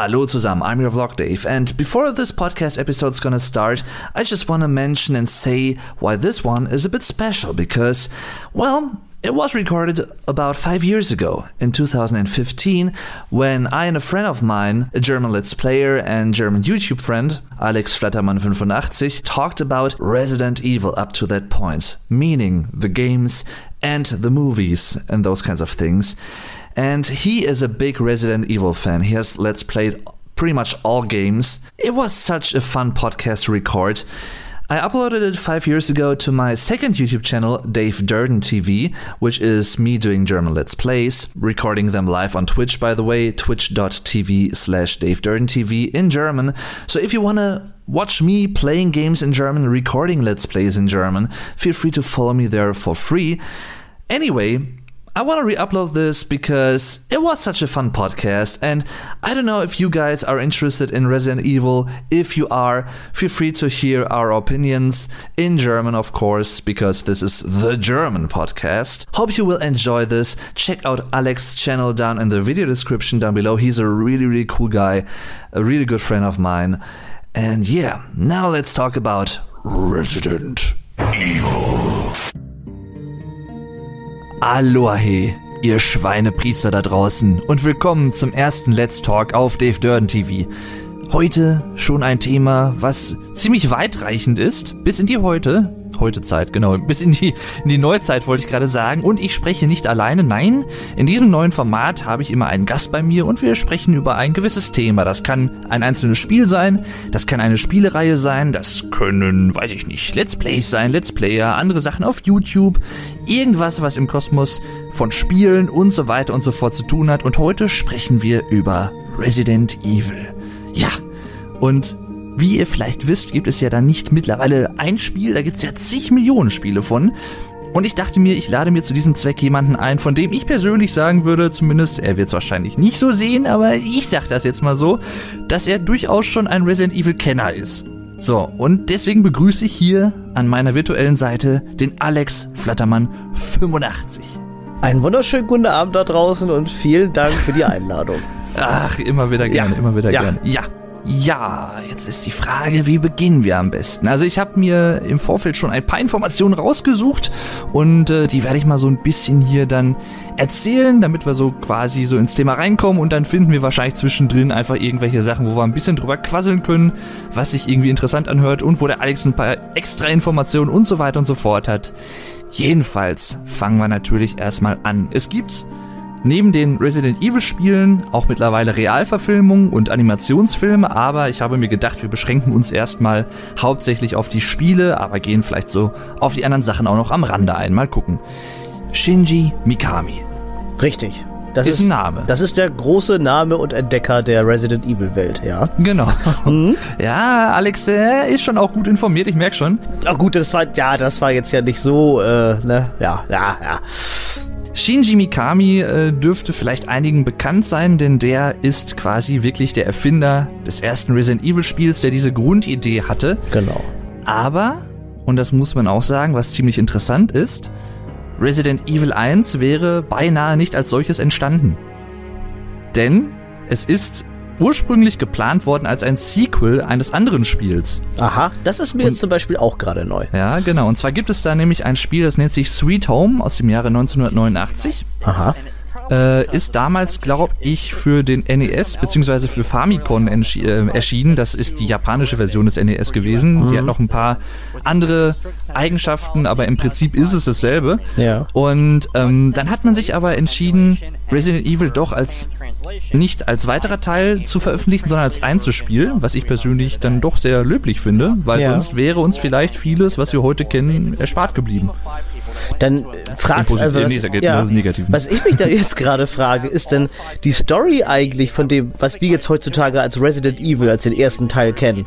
Hallo zusammen, I'm your vlog Dave, and before this podcast episode's gonna start, I just wanna mention and say why this one is a bit special because, well, it was recorded about five years ago, in 2015, when I and a friend of mine, a German Let's Player and German YouTube friend, Alex Flattermann85, talked about Resident Evil up to that point, meaning the games and the movies and those kinds of things. And he is a big Resident Evil fan. He has Let's Played pretty much all games. It was such a fun podcast to record. I uploaded it five years ago to my second YouTube channel, Dave Durden TV, which is me doing German Let's Plays, recording them live on Twitch, by the way, twitch.tv slash Dave Durden TV in German. So if you want to watch me playing games in German, recording Let's Plays in German, feel free to follow me there for free. Anyway, I want to re upload this because it was such a fun podcast, and I don't know if you guys are interested in Resident Evil. If you are, feel free to hear our opinions in German, of course, because this is the German podcast. Hope you will enjoy this. Check out Alex's channel down in the video description down below. He's a really, really cool guy, a really good friend of mine. And yeah, now let's talk about Resident Evil. Aloha, ihr Schweinepriester da draußen und willkommen zum ersten Let's Talk auf Dave Durden TV. Heute schon ein Thema, was ziemlich weitreichend ist, bis in die heute, heute Zeit, genau, bis in die, in die Neuzeit wollte ich gerade sagen. Und ich spreche nicht alleine, nein, in diesem neuen Format habe ich immer einen Gast bei mir und wir sprechen über ein gewisses Thema. Das kann ein einzelnes Spiel sein, das kann eine Spielereihe sein, das können, weiß ich nicht, Let's Plays sein, Let's Player, andere Sachen auf YouTube, irgendwas, was im Kosmos von Spielen und so weiter und so fort zu tun hat. Und heute sprechen wir über Resident Evil. Ja, und wie ihr vielleicht wisst, gibt es ja da nicht mittlerweile ein Spiel, da gibt es ja zig Millionen Spiele von. Und ich dachte mir, ich lade mir zu diesem Zweck jemanden ein, von dem ich persönlich sagen würde, zumindest, er wird es wahrscheinlich nicht so sehen, aber ich sag das jetzt mal so, dass er durchaus schon ein Resident Evil Kenner ist. So, und deswegen begrüße ich hier an meiner virtuellen Seite den Alex Flattermann 85. Einen wunderschönen guten Abend da draußen und vielen Dank für die Einladung. Ach, immer wieder gerne, Ja. immer wieder Ja. gerne. Ja. Ja, jetzt ist die Frage, wie beginnen wir am besten? Also ich habe mir im Vorfeld schon ein paar Informationen rausgesucht und äh, die werde ich mal so ein bisschen hier dann erzählen, damit wir so quasi so ins Thema reinkommen und dann finden wir wahrscheinlich zwischendrin einfach irgendwelche Sachen, wo wir ein bisschen drüber quasseln können, was sich irgendwie interessant anhört und wo der Alex ein paar extra Informationen und so weiter und so fort hat. Jedenfalls fangen wir natürlich erstmal an. Es gibt Neben den Resident Evil Spielen auch mittlerweile Realverfilmungen und Animationsfilme, aber ich habe mir gedacht, wir beschränken uns erstmal hauptsächlich auf die Spiele, aber gehen vielleicht so auf die anderen Sachen auch noch am Rande ein. Mal gucken. Shinji Mikami. Richtig. Das Ist ein Name. Das ist der große Name und Entdecker der Resident Evil Welt, ja. Genau. Ja, Alex äh, ist schon auch gut informiert, ich merke schon. Ach gut, das war, ja, das war jetzt ja nicht so, äh, ne, ja, ja, ja. Shinji Mikami äh, dürfte vielleicht einigen bekannt sein, denn der ist quasi wirklich der Erfinder des ersten Resident Evil Spiels, der diese Grundidee hatte. Genau. Aber, und das muss man auch sagen, was ziemlich interessant ist, Resident Evil 1 wäre beinahe nicht als solches entstanden. Denn es ist ursprünglich geplant worden als ein Sequel eines anderen Spiels. Aha, das ist mir jetzt zum Beispiel auch gerade neu. Ja, genau. Und zwar gibt es da nämlich ein Spiel, das nennt sich Sweet Home aus dem Jahre 1989. Aha. Äh, ist damals, glaube ich, für den NES bzw. für Famicom äh, erschienen. Das ist die japanische Version des NES gewesen. Die hat noch ein paar andere Eigenschaften, aber im Prinzip ist es dasselbe. Ja. Und ähm, dann hat man sich aber entschieden, Resident Evil doch als nicht als weiterer Teil zu veröffentlichen, sondern als Einzelspiel, was ich persönlich dann doch sehr löblich finde, weil Ja. sonst wäre uns vielleicht vieles, was wir heute kennen, erspart geblieben. Dann fragt im Neg- ja, was ich mich da jetzt gerade frage, ist denn die Story eigentlich von dem, was wir jetzt heutzutage als Resident Evil, als den ersten Teil kennen,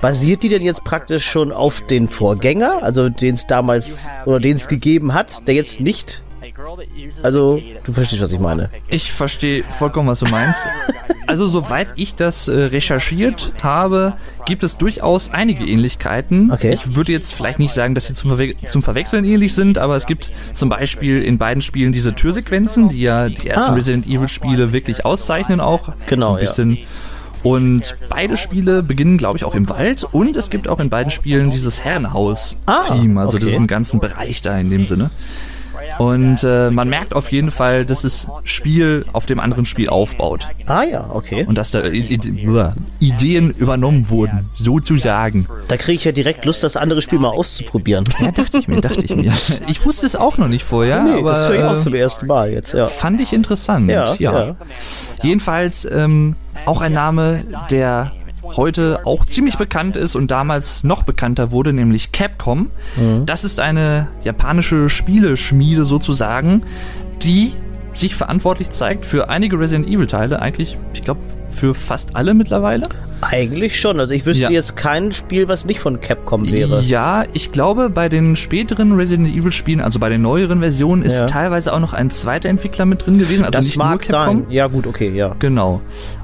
basiert die denn jetzt praktisch schon auf den Vorgänger, also den es damals oder den es gegeben hat, der jetzt nicht Also, du verstehst, was ich meine. Ich verstehe vollkommen, was du meinst. Also, soweit ich das äh, recherchiert habe, gibt es durchaus einige Ähnlichkeiten. Okay. Ich würde jetzt vielleicht nicht sagen, dass sie zum, Verwe zum Verwechseln ähnlich sind, aber es gibt zum Beispiel in beiden Spielen diese Türsequenzen, die ja die ersten Ah. Resident Evil Spiele wirklich auszeichnen auch. Genau, so ein ja. Und beide Spiele beginnen, glaube ich, auch im Wald und es gibt auch in beiden Spielen dieses Herrenhaus-Theme, Ah, also okay. diesen ganzen Bereich da in dem Sinne. Und äh, man merkt auf jeden Fall, dass das Spiel auf dem anderen Spiel aufbaut Ah ja, okay. und dass da Ideen übernommen wurden, sozusagen. Da kriege ich ja direkt Lust, das andere Spiel mal auszuprobieren. Ja, dachte ich mir, dachte ich mir. Ich wusste es auch noch nicht vorher, nee, aber das höre ich auch äh, zum ersten Mal jetzt, ja. fand ich interessant. Ja, ja. Jedenfalls ähm, auch ein Name, der heute auch ziemlich bekannt ist und damals noch bekannter wurde, nämlich Capcom. Mhm. Das ist eine japanische Spieleschmiede sozusagen, die sich verantwortlich zeigt für einige Resident Evil Teile, eigentlich, ich glaube, für fast alle mittlerweile. Eigentlich schon. Also ich wüsste Ja. jetzt kein Spiel, was nicht von Capcom wäre. Ja, ich glaube, bei den späteren Resident Evil Spielen, also bei den neueren Versionen, ist Ja. teilweise auch noch ein zweiter Entwickler mit drin gewesen, also das nicht mag nur Capcom. sein. Ja, gut, okay, ja. Genau.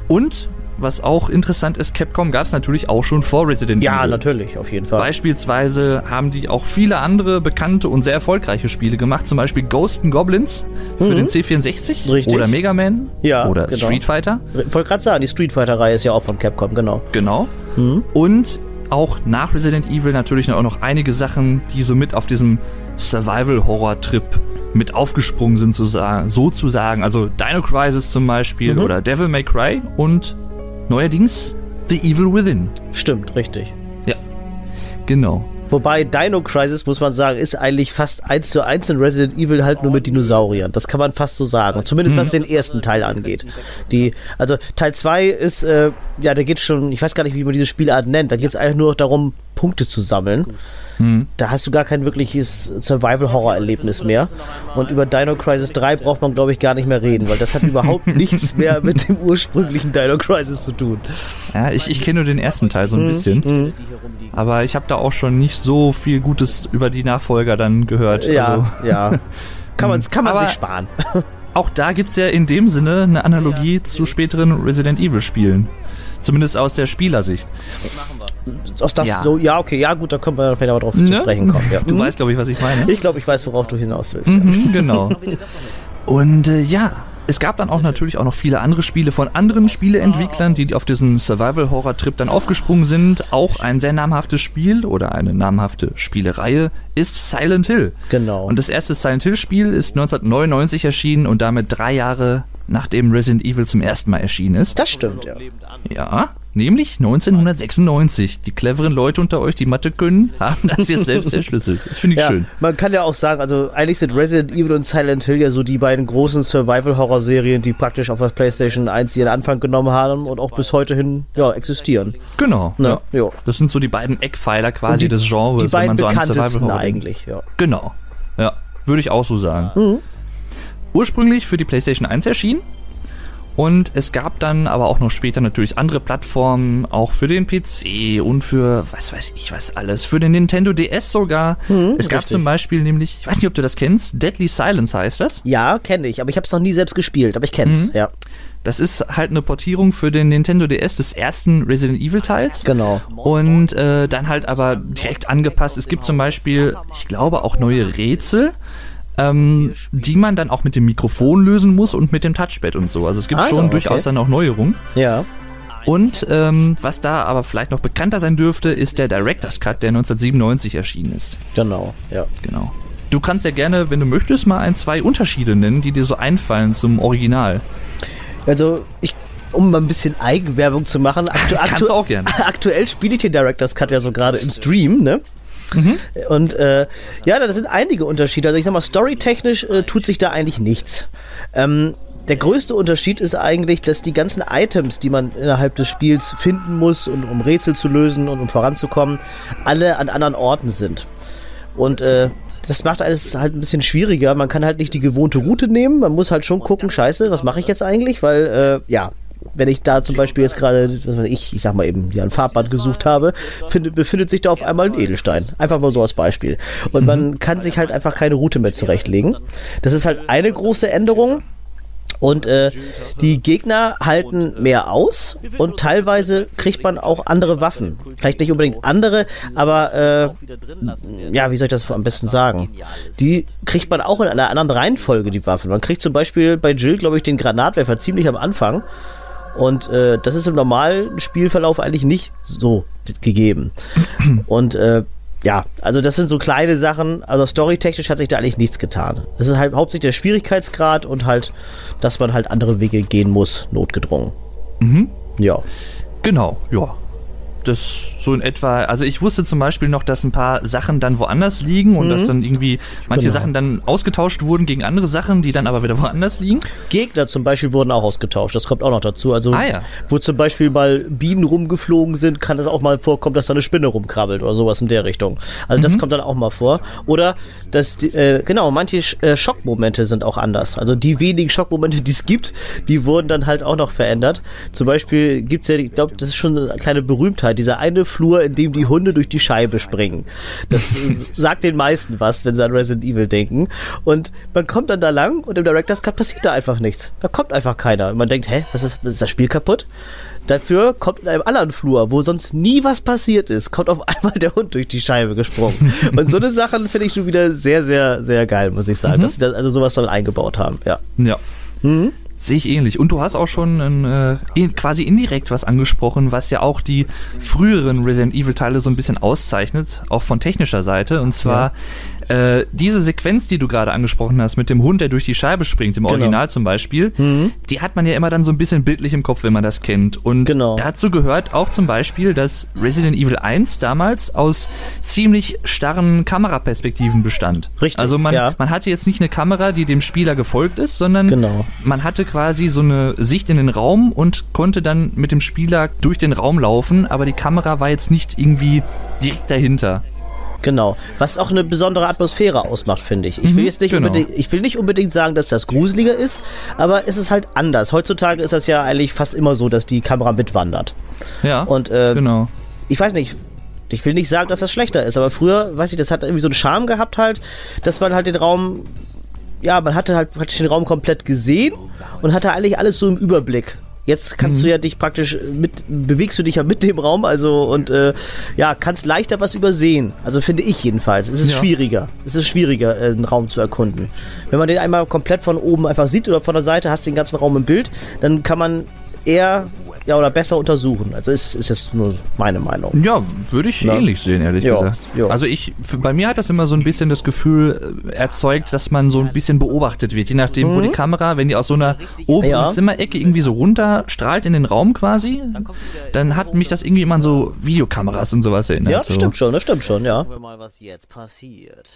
Und was auch interessant ist, Capcom gab es natürlich auch schon vor Resident Ja, Evil. natürlich, auf jeden Fall. Beispielsweise haben die auch viele andere bekannte und sehr erfolgreiche Spiele gemacht, zum Beispiel Ghost and Goblins für den C64 Mhm. Richtig. oder Mega Man Ja, oder genau. Street Fighter. Ich wollte gerade sagen, die Street Fighter-Reihe ist ja auch von Capcom, genau. Genau. Mhm. Und auch nach Resident Evil natürlich auch noch einige Sachen, die so mit auf diesem Survival-Horror-Trip mit aufgesprungen sind, so sa- sozusagen. Also Dino Crisis zum Beispiel Mhm. oder Devil May Cry und neuerdings The Evil Within. Stimmt, richtig. Ja, genau. Wobei Dino Crisis, muss man sagen, ist eigentlich fast eins zu eins in Resident Evil halt nur mit Dinosauriern. Das kann man fast so sagen. Zumindest was den ersten Teil angeht. Die, also Teil 2 ist, äh, ja, da geht schon, ich weiß gar nicht, wie man diese Spielart nennt. Da geht es eigentlich nur noch darum, Punkte zu sammeln. Da hast du gar kein wirkliches Survival-Horror-Erlebnis mehr. Und über Dino Crisis 3 braucht man, glaube ich, gar nicht mehr reden, weil das hat überhaupt nichts mehr mit dem ursprünglichen Dino Crisis zu tun. Ja, ich, ich kenne nur den ersten Teil Mhm. so ein bisschen. Aber ich habe da auch schon nicht so viel Gutes über die Nachfolger dann gehört. Ja, Also, ja. Kann man, kann man Aber- sich sparen. auch da gibt es ja in dem Sinne eine Analogie zu späteren Resident Evil Spielen. Zumindest aus der Spielersicht. Aus das Ja. so, ja, okay, ja, gut, da können wir vielleicht aber drauf zu Ne? sprechen kommen. Ja. Du Mhm. weißt, glaube ich, was ich meine. Ich glaube, ich weiß, worauf du hinaus willst. Mhm, genau. Und äh, ja, es gab dann auch natürlich auch noch viele andere Spiele von anderen Spieleentwicklern, die auf diesen Survival-Horror-Trip dann aufgesprungen sind. Auch ein sehr namhaftes Spiel oder eine namhafte Spielereihe ist Silent Hill. Genau. Und das erste Silent Hill-Spiel ist 1999 erschienen und damit drei Jahre nachdem Resident Evil zum ersten Mal erschienen ist. Das stimmt, ja. Ja, nämlich 1996. Die cleveren Leute unter euch, die Mathe können, haben das jetzt selbst erschlüsselt. Das finde ich ja. schön. Man kann ja auch sagen, also eigentlich sind Resident Evil und Silent Hill ja so die beiden großen Survival-Horror-Serien, die praktisch auf der PlayStation 1 ihren Anfang genommen haben und auch bis heute hin ja, existieren. Genau. Ne? Ja. Ja. Das sind so die beiden Eckpfeiler quasi Die- des Genres, Die wenn beiden man so an bekanntesten Survival Horror denkt. eigentlich, ja. Genau. Ja, würde ich auch so sagen. Mhm. Ursprünglich für die PlayStation 1 erschienen. Und es gab dann aber auch noch später natürlich andere Plattformen, auch für den PC und für was weiß ich was alles, für den Nintendo DS sogar. es gab richtig. zum Beispiel nämlich, ich weiß nicht, ob du das kennst, Deadly Silence heißt das. Ja, kenne ich, aber ich habe es noch nie selbst gespielt, aber ich kenn's, Mhm. ja. Das ist halt eine Portierung für den Nintendo DS des ersten Resident Evil Teils. Genau. Und äh, dann halt aber direkt angepasst. Es gibt zum Beispiel, ich glaube, auch neue Rätsel, ähm, die man dann auch mit dem Mikrofon lösen muss und mit dem Touchpad und so. Also es gibt Ah, schon ja, durchaus okay. dann auch Neuerungen. Ja. Und ähm, was da aber vielleicht noch bekannter sein dürfte, ist der Director's Cut, der 1997 erschienen ist. Genau, ja. Genau. Du kannst ja gerne, wenn du möchtest, mal ein, zwei Unterschiede nennen, die dir so einfallen zum Original. Also, ich, um mal ein bisschen Eigenwerbung zu machen, aktu Kannst du auch gerne. aktuell spiele ich den Director's Cut ja so gerade im Stream, ne? Mhm. Und äh, ja, da sind einige Unterschiede. Also ich sag mal, storytechnisch äh, tut sich da eigentlich nichts. Ähm, der größte Unterschied ist eigentlich, dass die ganzen Items, die man innerhalb des Spiels finden muss, und, um Rätsel zu lösen und um voranzukommen, alle an anderen Orten sind. Und äh, das macht alles halt ein bisschen schwieriger. Man kann halt nicht die gewohnte Route nehmen. Man muss halt schon gucken, scheiße, was mache ich jetzt eigentlich? Weil, äh, ja, wenn ich da zum Beispiel jetzt gerade, was weiß ich, ich sag mal eben, ja, ein Farbband gesucht habe, findet, befindet sich da auf einmal ein Edelstein. Einfach mal so als Beispiel. Und man kann sich halt einfach keine Route mehr zurechtlegen. Das ist halt eine große Änderung. Und äh, die Gegner halten mehr aus und teilweise kriegt man auch andere Waffen. Vielleicht nicht unbedingt andere, aber äh, ja, wie soll ich das am besten sagen? Die kriegt man auch in einer anderen Reihenfolge, die Waffen. Man kriegt zum Beispiel bei Jill, glaube ich, den Granatwerfer ziemlich am Anfang. Und äh, das ist im normalen Spielverlauf eigentlich nicht so gegeben. Und äh, ja, also das sind so kleine Sachen. Also storytechnisch hat sich da eigentlich nichts getan. Das ist halt hauptsächlich der Schwierigkeitsgrad und halt, dass man halt andere Wege gehen muss, notgedrungen. Mhm. Ja. Genau, ja das so in etwa, also ich wusste zum Beispiel noch, dass ein paar Sachen dann woanders liegen und mhm. dass dann irgendwie manche genau. Sachen dann ausgetauscht wurden gegen andere Sachen, die dann aber wieder woanders liegen. Gegner zum Beispiel wurden auch ausgetauscht, das kommt auch noch dazu. Also, ah, ja. wo zum Beispiel mal Bienen rumgeflogen sind, kann es auch mal vorkommen, dass da eine Spinne rumkrabbelt oder sowas in der Richtung. Also, das mhm. kommt dann auch mal vor. Oder, dass, die, äh, genau, manche äh, Schockmomente sind auch anders. Also, die wenigen Schockmomente, die es gibt, die wurden dann halt auch noch verändert. Zum Beispiel gibt es ja, ich glaube, das ist schon eine kleine Berühmtheit dieser eine Flur, in dem die Hunde durch die Scheibe springen. Das sagt den meisten was, wenn sie an Resident Evil denken. Und man kommt dann da lang und im Director's Cut passiert da einfach nichts. Da kommt einfach keiner. Und man denkt, hä, was ist, ist das Spiel kaputt? Dafür kommt in einem anderen Flur, wo sonst nie was passiert ist, kommt auf einmal der Hund durch die Scheibe gesprungen. Und so eine Sachen finde ich schon wieder sehr, sehr, sehr geil, muss ich sagen, mhm. dass sie das also sowas dann eingebaut haben. Ja. Ja. Mhm. Sehe ich ähnlich. Und du hast auch schon ein, äh, quasi indirekt was angesprochen, was ja auch die früheren Resident Evil Teile so ein bisschen auszeichnet, auch von technischer Seite. Und zwar ja. Äh, diese Sequenz, die du gerade angesprochen hast, mit dem Hund, der durch die Scheibe springt, im genau. Original zum Beispiel, mhm. die hat man ja immer dann so ein bisschen bildlich im Kopf, wenn man das kennt. Und genau. dazu gehört auch zum Beispiel, dass Resident Evil 1 damals aus ziemlich starren Kameraperspektiven bestand. Richtig. Also man, ja. man hatte jetzt nicht eine Kamera, die dem Spieler gefolgt ist, sondern genau. man hatte quasi so eine Sicht in den Raum und konnte dann mit dem Spieler durch den Raum laufen, aber die Kamera war jetzt nicht irgendwie direkt dahinter. Genau. Was auch eine besondere Atmosphäre ausmacht, finde ich. Ich will mhm, jetzt nicht genau. unbedingt, ich will nicht unbedingt sagen, dass das gruseliger ist, aber es ist halt anders. Heutzutage ist das ja eigentlich fast immer so, dass die Kamera mitwandert. Ja. Und äh, genau. Ich weiß nicht, ich will nicht sagen, dass das schlechter ist, aber früher, weiß ich, das hat irgendwie so einen Charme gehabt halt, dass man halt den Raum, ja, man hatte halt praktisch den Raum komplett gesehen und hatte eigentlich alles so im Überblick. Jetzt kannst mhm. du ja dich praktisch mit, bewegst du dich ja mit dem Raum, also und äh, ja, kannst leichter was übersehen. Also finde ich jedenfalls. Es ist ja. schwieriger. Es ist schwieriger, äh, einen Raum zu erkunden. Wenn man den einmal komplett von oben einfach sieht oder von der Seite, hast du den ganzen Raum im Bild, dann kann man eher ja, oder besser untersuchen. Also ist, ist jetzt nur meine Meinung. Ja, würde ich ja. ähnlich sehen, ehrlich jo, gesagt. Jo. Also ich, bei mir hat das immer so ein bisschen das Gefühl äh, erzeugt, dass man so ein bisschen beobachtet wird. Je nachdem, mhm. wo die Kamera, wenn die aus so einer oberen ja. Zimmerecke irgendwie so runter strahlt in den Raum quasi, dann hat mich das irgendwie immer an so Videokameras und sowas erinnert. Ja, das so. stimmt schon, das stimmt schon, ja. Schauen wir mal, was jetzt passiert.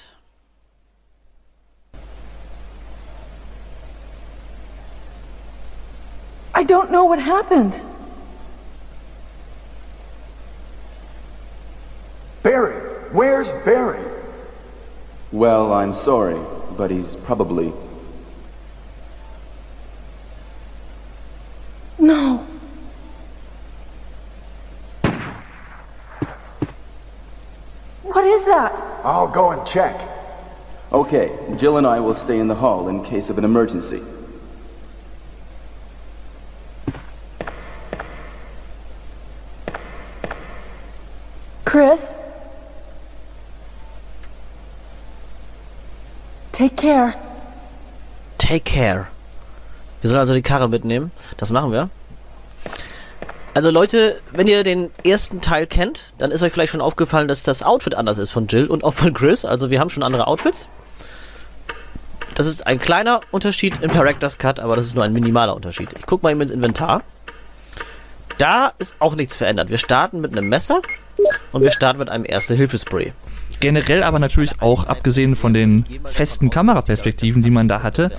I don't know what happened. Barry! Where's Barry? Well, I'm sorry, but he's probably... No. What is that? I'll go and check. Okay, Jill and I will stay in the hall in case of an emergency. Chris? Take care. Take care. Wir sollen also die Karre mitnehmen. Das machen wir. Also Leute, wenn ihr den ersten Teil kennt, dann ist euch vielleicht schon aufgefallen, dass das Outfit anders ist von Jill und auch von Chris. Also wir haben schon andere Outfits. Das ist ein kleiner Unterschied im Director's Cut, aber das ist nur ein minimaler Unterschied. Ich gucke mal eben ins Inventar. Da ist auch nichts verändert. Wir starten mit einem Messer und wir starten mit einem Erste-Hilfe-Spray. Generell aber natürlich auch, abgesehen von den festen Kameraperspektiven, die man da hatte,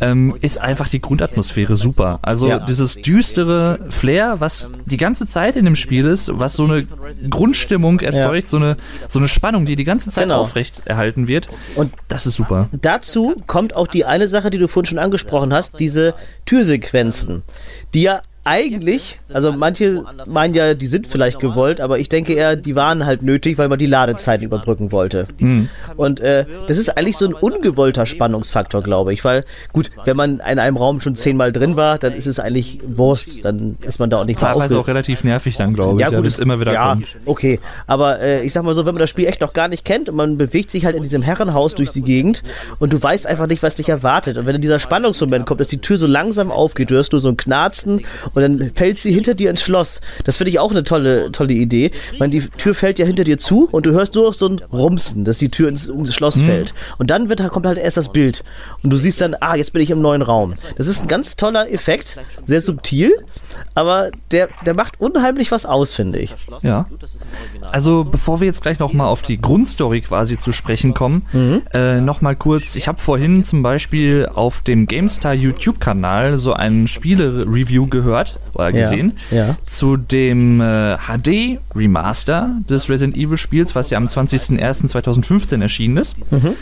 ähm, ist einfach die Grundatmosphäre super. Also ja. dieses düstere Flair, was die ganze Zeit in dem Spiel ist, was so eine Grundstimmung erzeugt, ja. so, eine, so eine Spannung, die die ganze Zeit genau. aufrecht erhalten wird. Und das ist super. Dazu kommt auch die eine Sache, die du vorhin schon angesprochen hast, diese Türsequenzen, die ja eigentlich, also manche meinen ja, die sind vielleicht gewollt, aber ich denke eher, die waren halt nötig, weil man die Ladezeiten überbrücken wollte. Mhm. Und äh, das ist eigentlich so ein ungewollter Spannungsfaktor, glaube ich, weil gut, wenn man in einem Raum schon zehnmal drin war, dann ist es eigentlich Wurst, dann ist man da auch nicht mehr Teilweise auch relativ nervig dann, glaube ich. Ja, gut, ja, immer wieder ja, kommt. okay, aber äh, ich sag mal so, wenn man das Spiel echt noch gar nicht kennt und man bewegt sich halt in diesem Herrenhaus durch die Gegend und du weißt einfach nicht, was dich erwartet und wenn in dieser Spannungsmoment kommt, dass die Tür so langsam aufgeht, du hörst nur so ein Knarzen und dann fällt sie hinter dir ins Schloss. Das finde ich auch eine tolle, tolle Idee. Ich meine, die Tür fällt ja hinter dir zu und du hörst nur noch so ein Rumsen, dass die Tür ins, ins Schloss mhm. fällt. Und dann wird, kommt halt erst das Bild. Und du siehst dann, ah, jetzt bin ich im neuen Raum. Das ist ein ganz toller Effekt, sehr subtil, aber der, der macht unheimlich was aus, finde ich. Ja. Also bevor wir jetzt gleich nochmal auf die Grundstory quasi zu sprechen kommen, mhm. äh, nochmal kurz, ich habe vorhin zum Beispiel auf dem GameStar YouTube-Kanal so ein Spiele-Review gehört oder gesehen ja, ja. zu dem äh, HD-Remaster des Resident Evil-Spiels, was ja am 20.01.2015 erschienen ist. Mhm.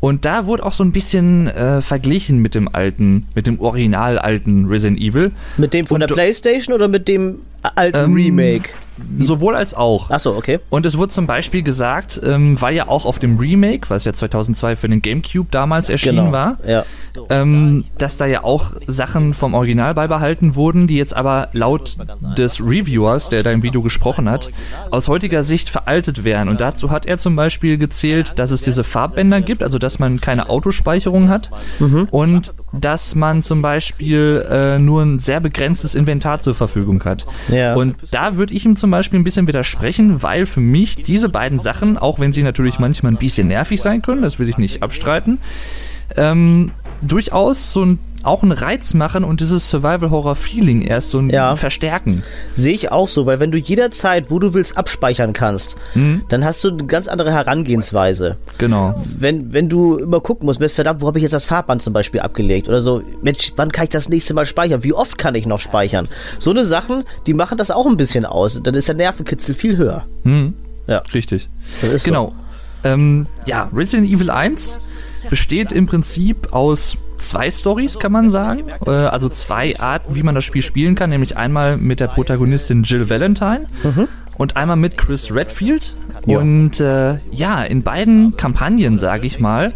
Und da wurde auch so ein bisschen äh, verglichen mit dem alten, mit dem original alten Resident Evil. Mit dem von Und, der Playstation oder mit dem alten ähm, Remake? Sowohl als auch. Achso, okay. Und es wurde zum Beispiel gesagt, ähm, weil ja auch auf dem Remake, was ja 2002 für den GameCube damals erschienen genau. war, ja. ähm, dass da ja auch Sachen vom Original beibehalten wurden, die jetzt aber laut des Reviewers, der da im Video gesprochen hat, aus heutiger Sicht veraltet wären. Und dazu hat er zum Beispiel gezählt, dass es diese Farbbänder gibt, also dass man keine Autospeicherung hat mhm. und dass man zum Beispiel äh, nur ein sehr begrenztes Inventar zur Verfügung hat. Ja. Und da würde ich ihm zum Beispiel ein bisschen widersprechen, weil für mich diese beiden Sachen, auch wenn sie natürlich manchmal ein bisschen nervig sein können, das will ich nicht abstreiten, ähm, durchaus so ein auch einen Reiz machen und dieses Survival-Horror-Feeling erst so ein ja. verstärken. Sehe ich auch so, weil wenn du jederzeit, wo du willst, abspeichern kannst, mhm. dann hast du eine ganz andere Herangehensweise. Genau. Wenn, wenn du immer gucken musst, verdammt, wo habe ich jetzt das Farbband zum Beispiel abgelegt? Oder so, Mensch, wann kann ich das nächste Mal speichern? Wie oft kann ich noch speichern? So eine Sachen, die machen das auch ein bisschen aus. Dann ist der Nervenkitzel viel höher. Mhm. Ja. Richtig. genau. So. Ähm, ja, Resident Evil 1 besteht im Prinzip aus zwei Stories, kann man sagen. Äh, also zwei Arten, wie man das Spiel spielen kann. Nämlich einmal mit der Protagonistin Jill Valentine mhm. und einmal mit Chris Redfield. Ja. Und äh, ja, in beiden Kampagnen, sage ich mal,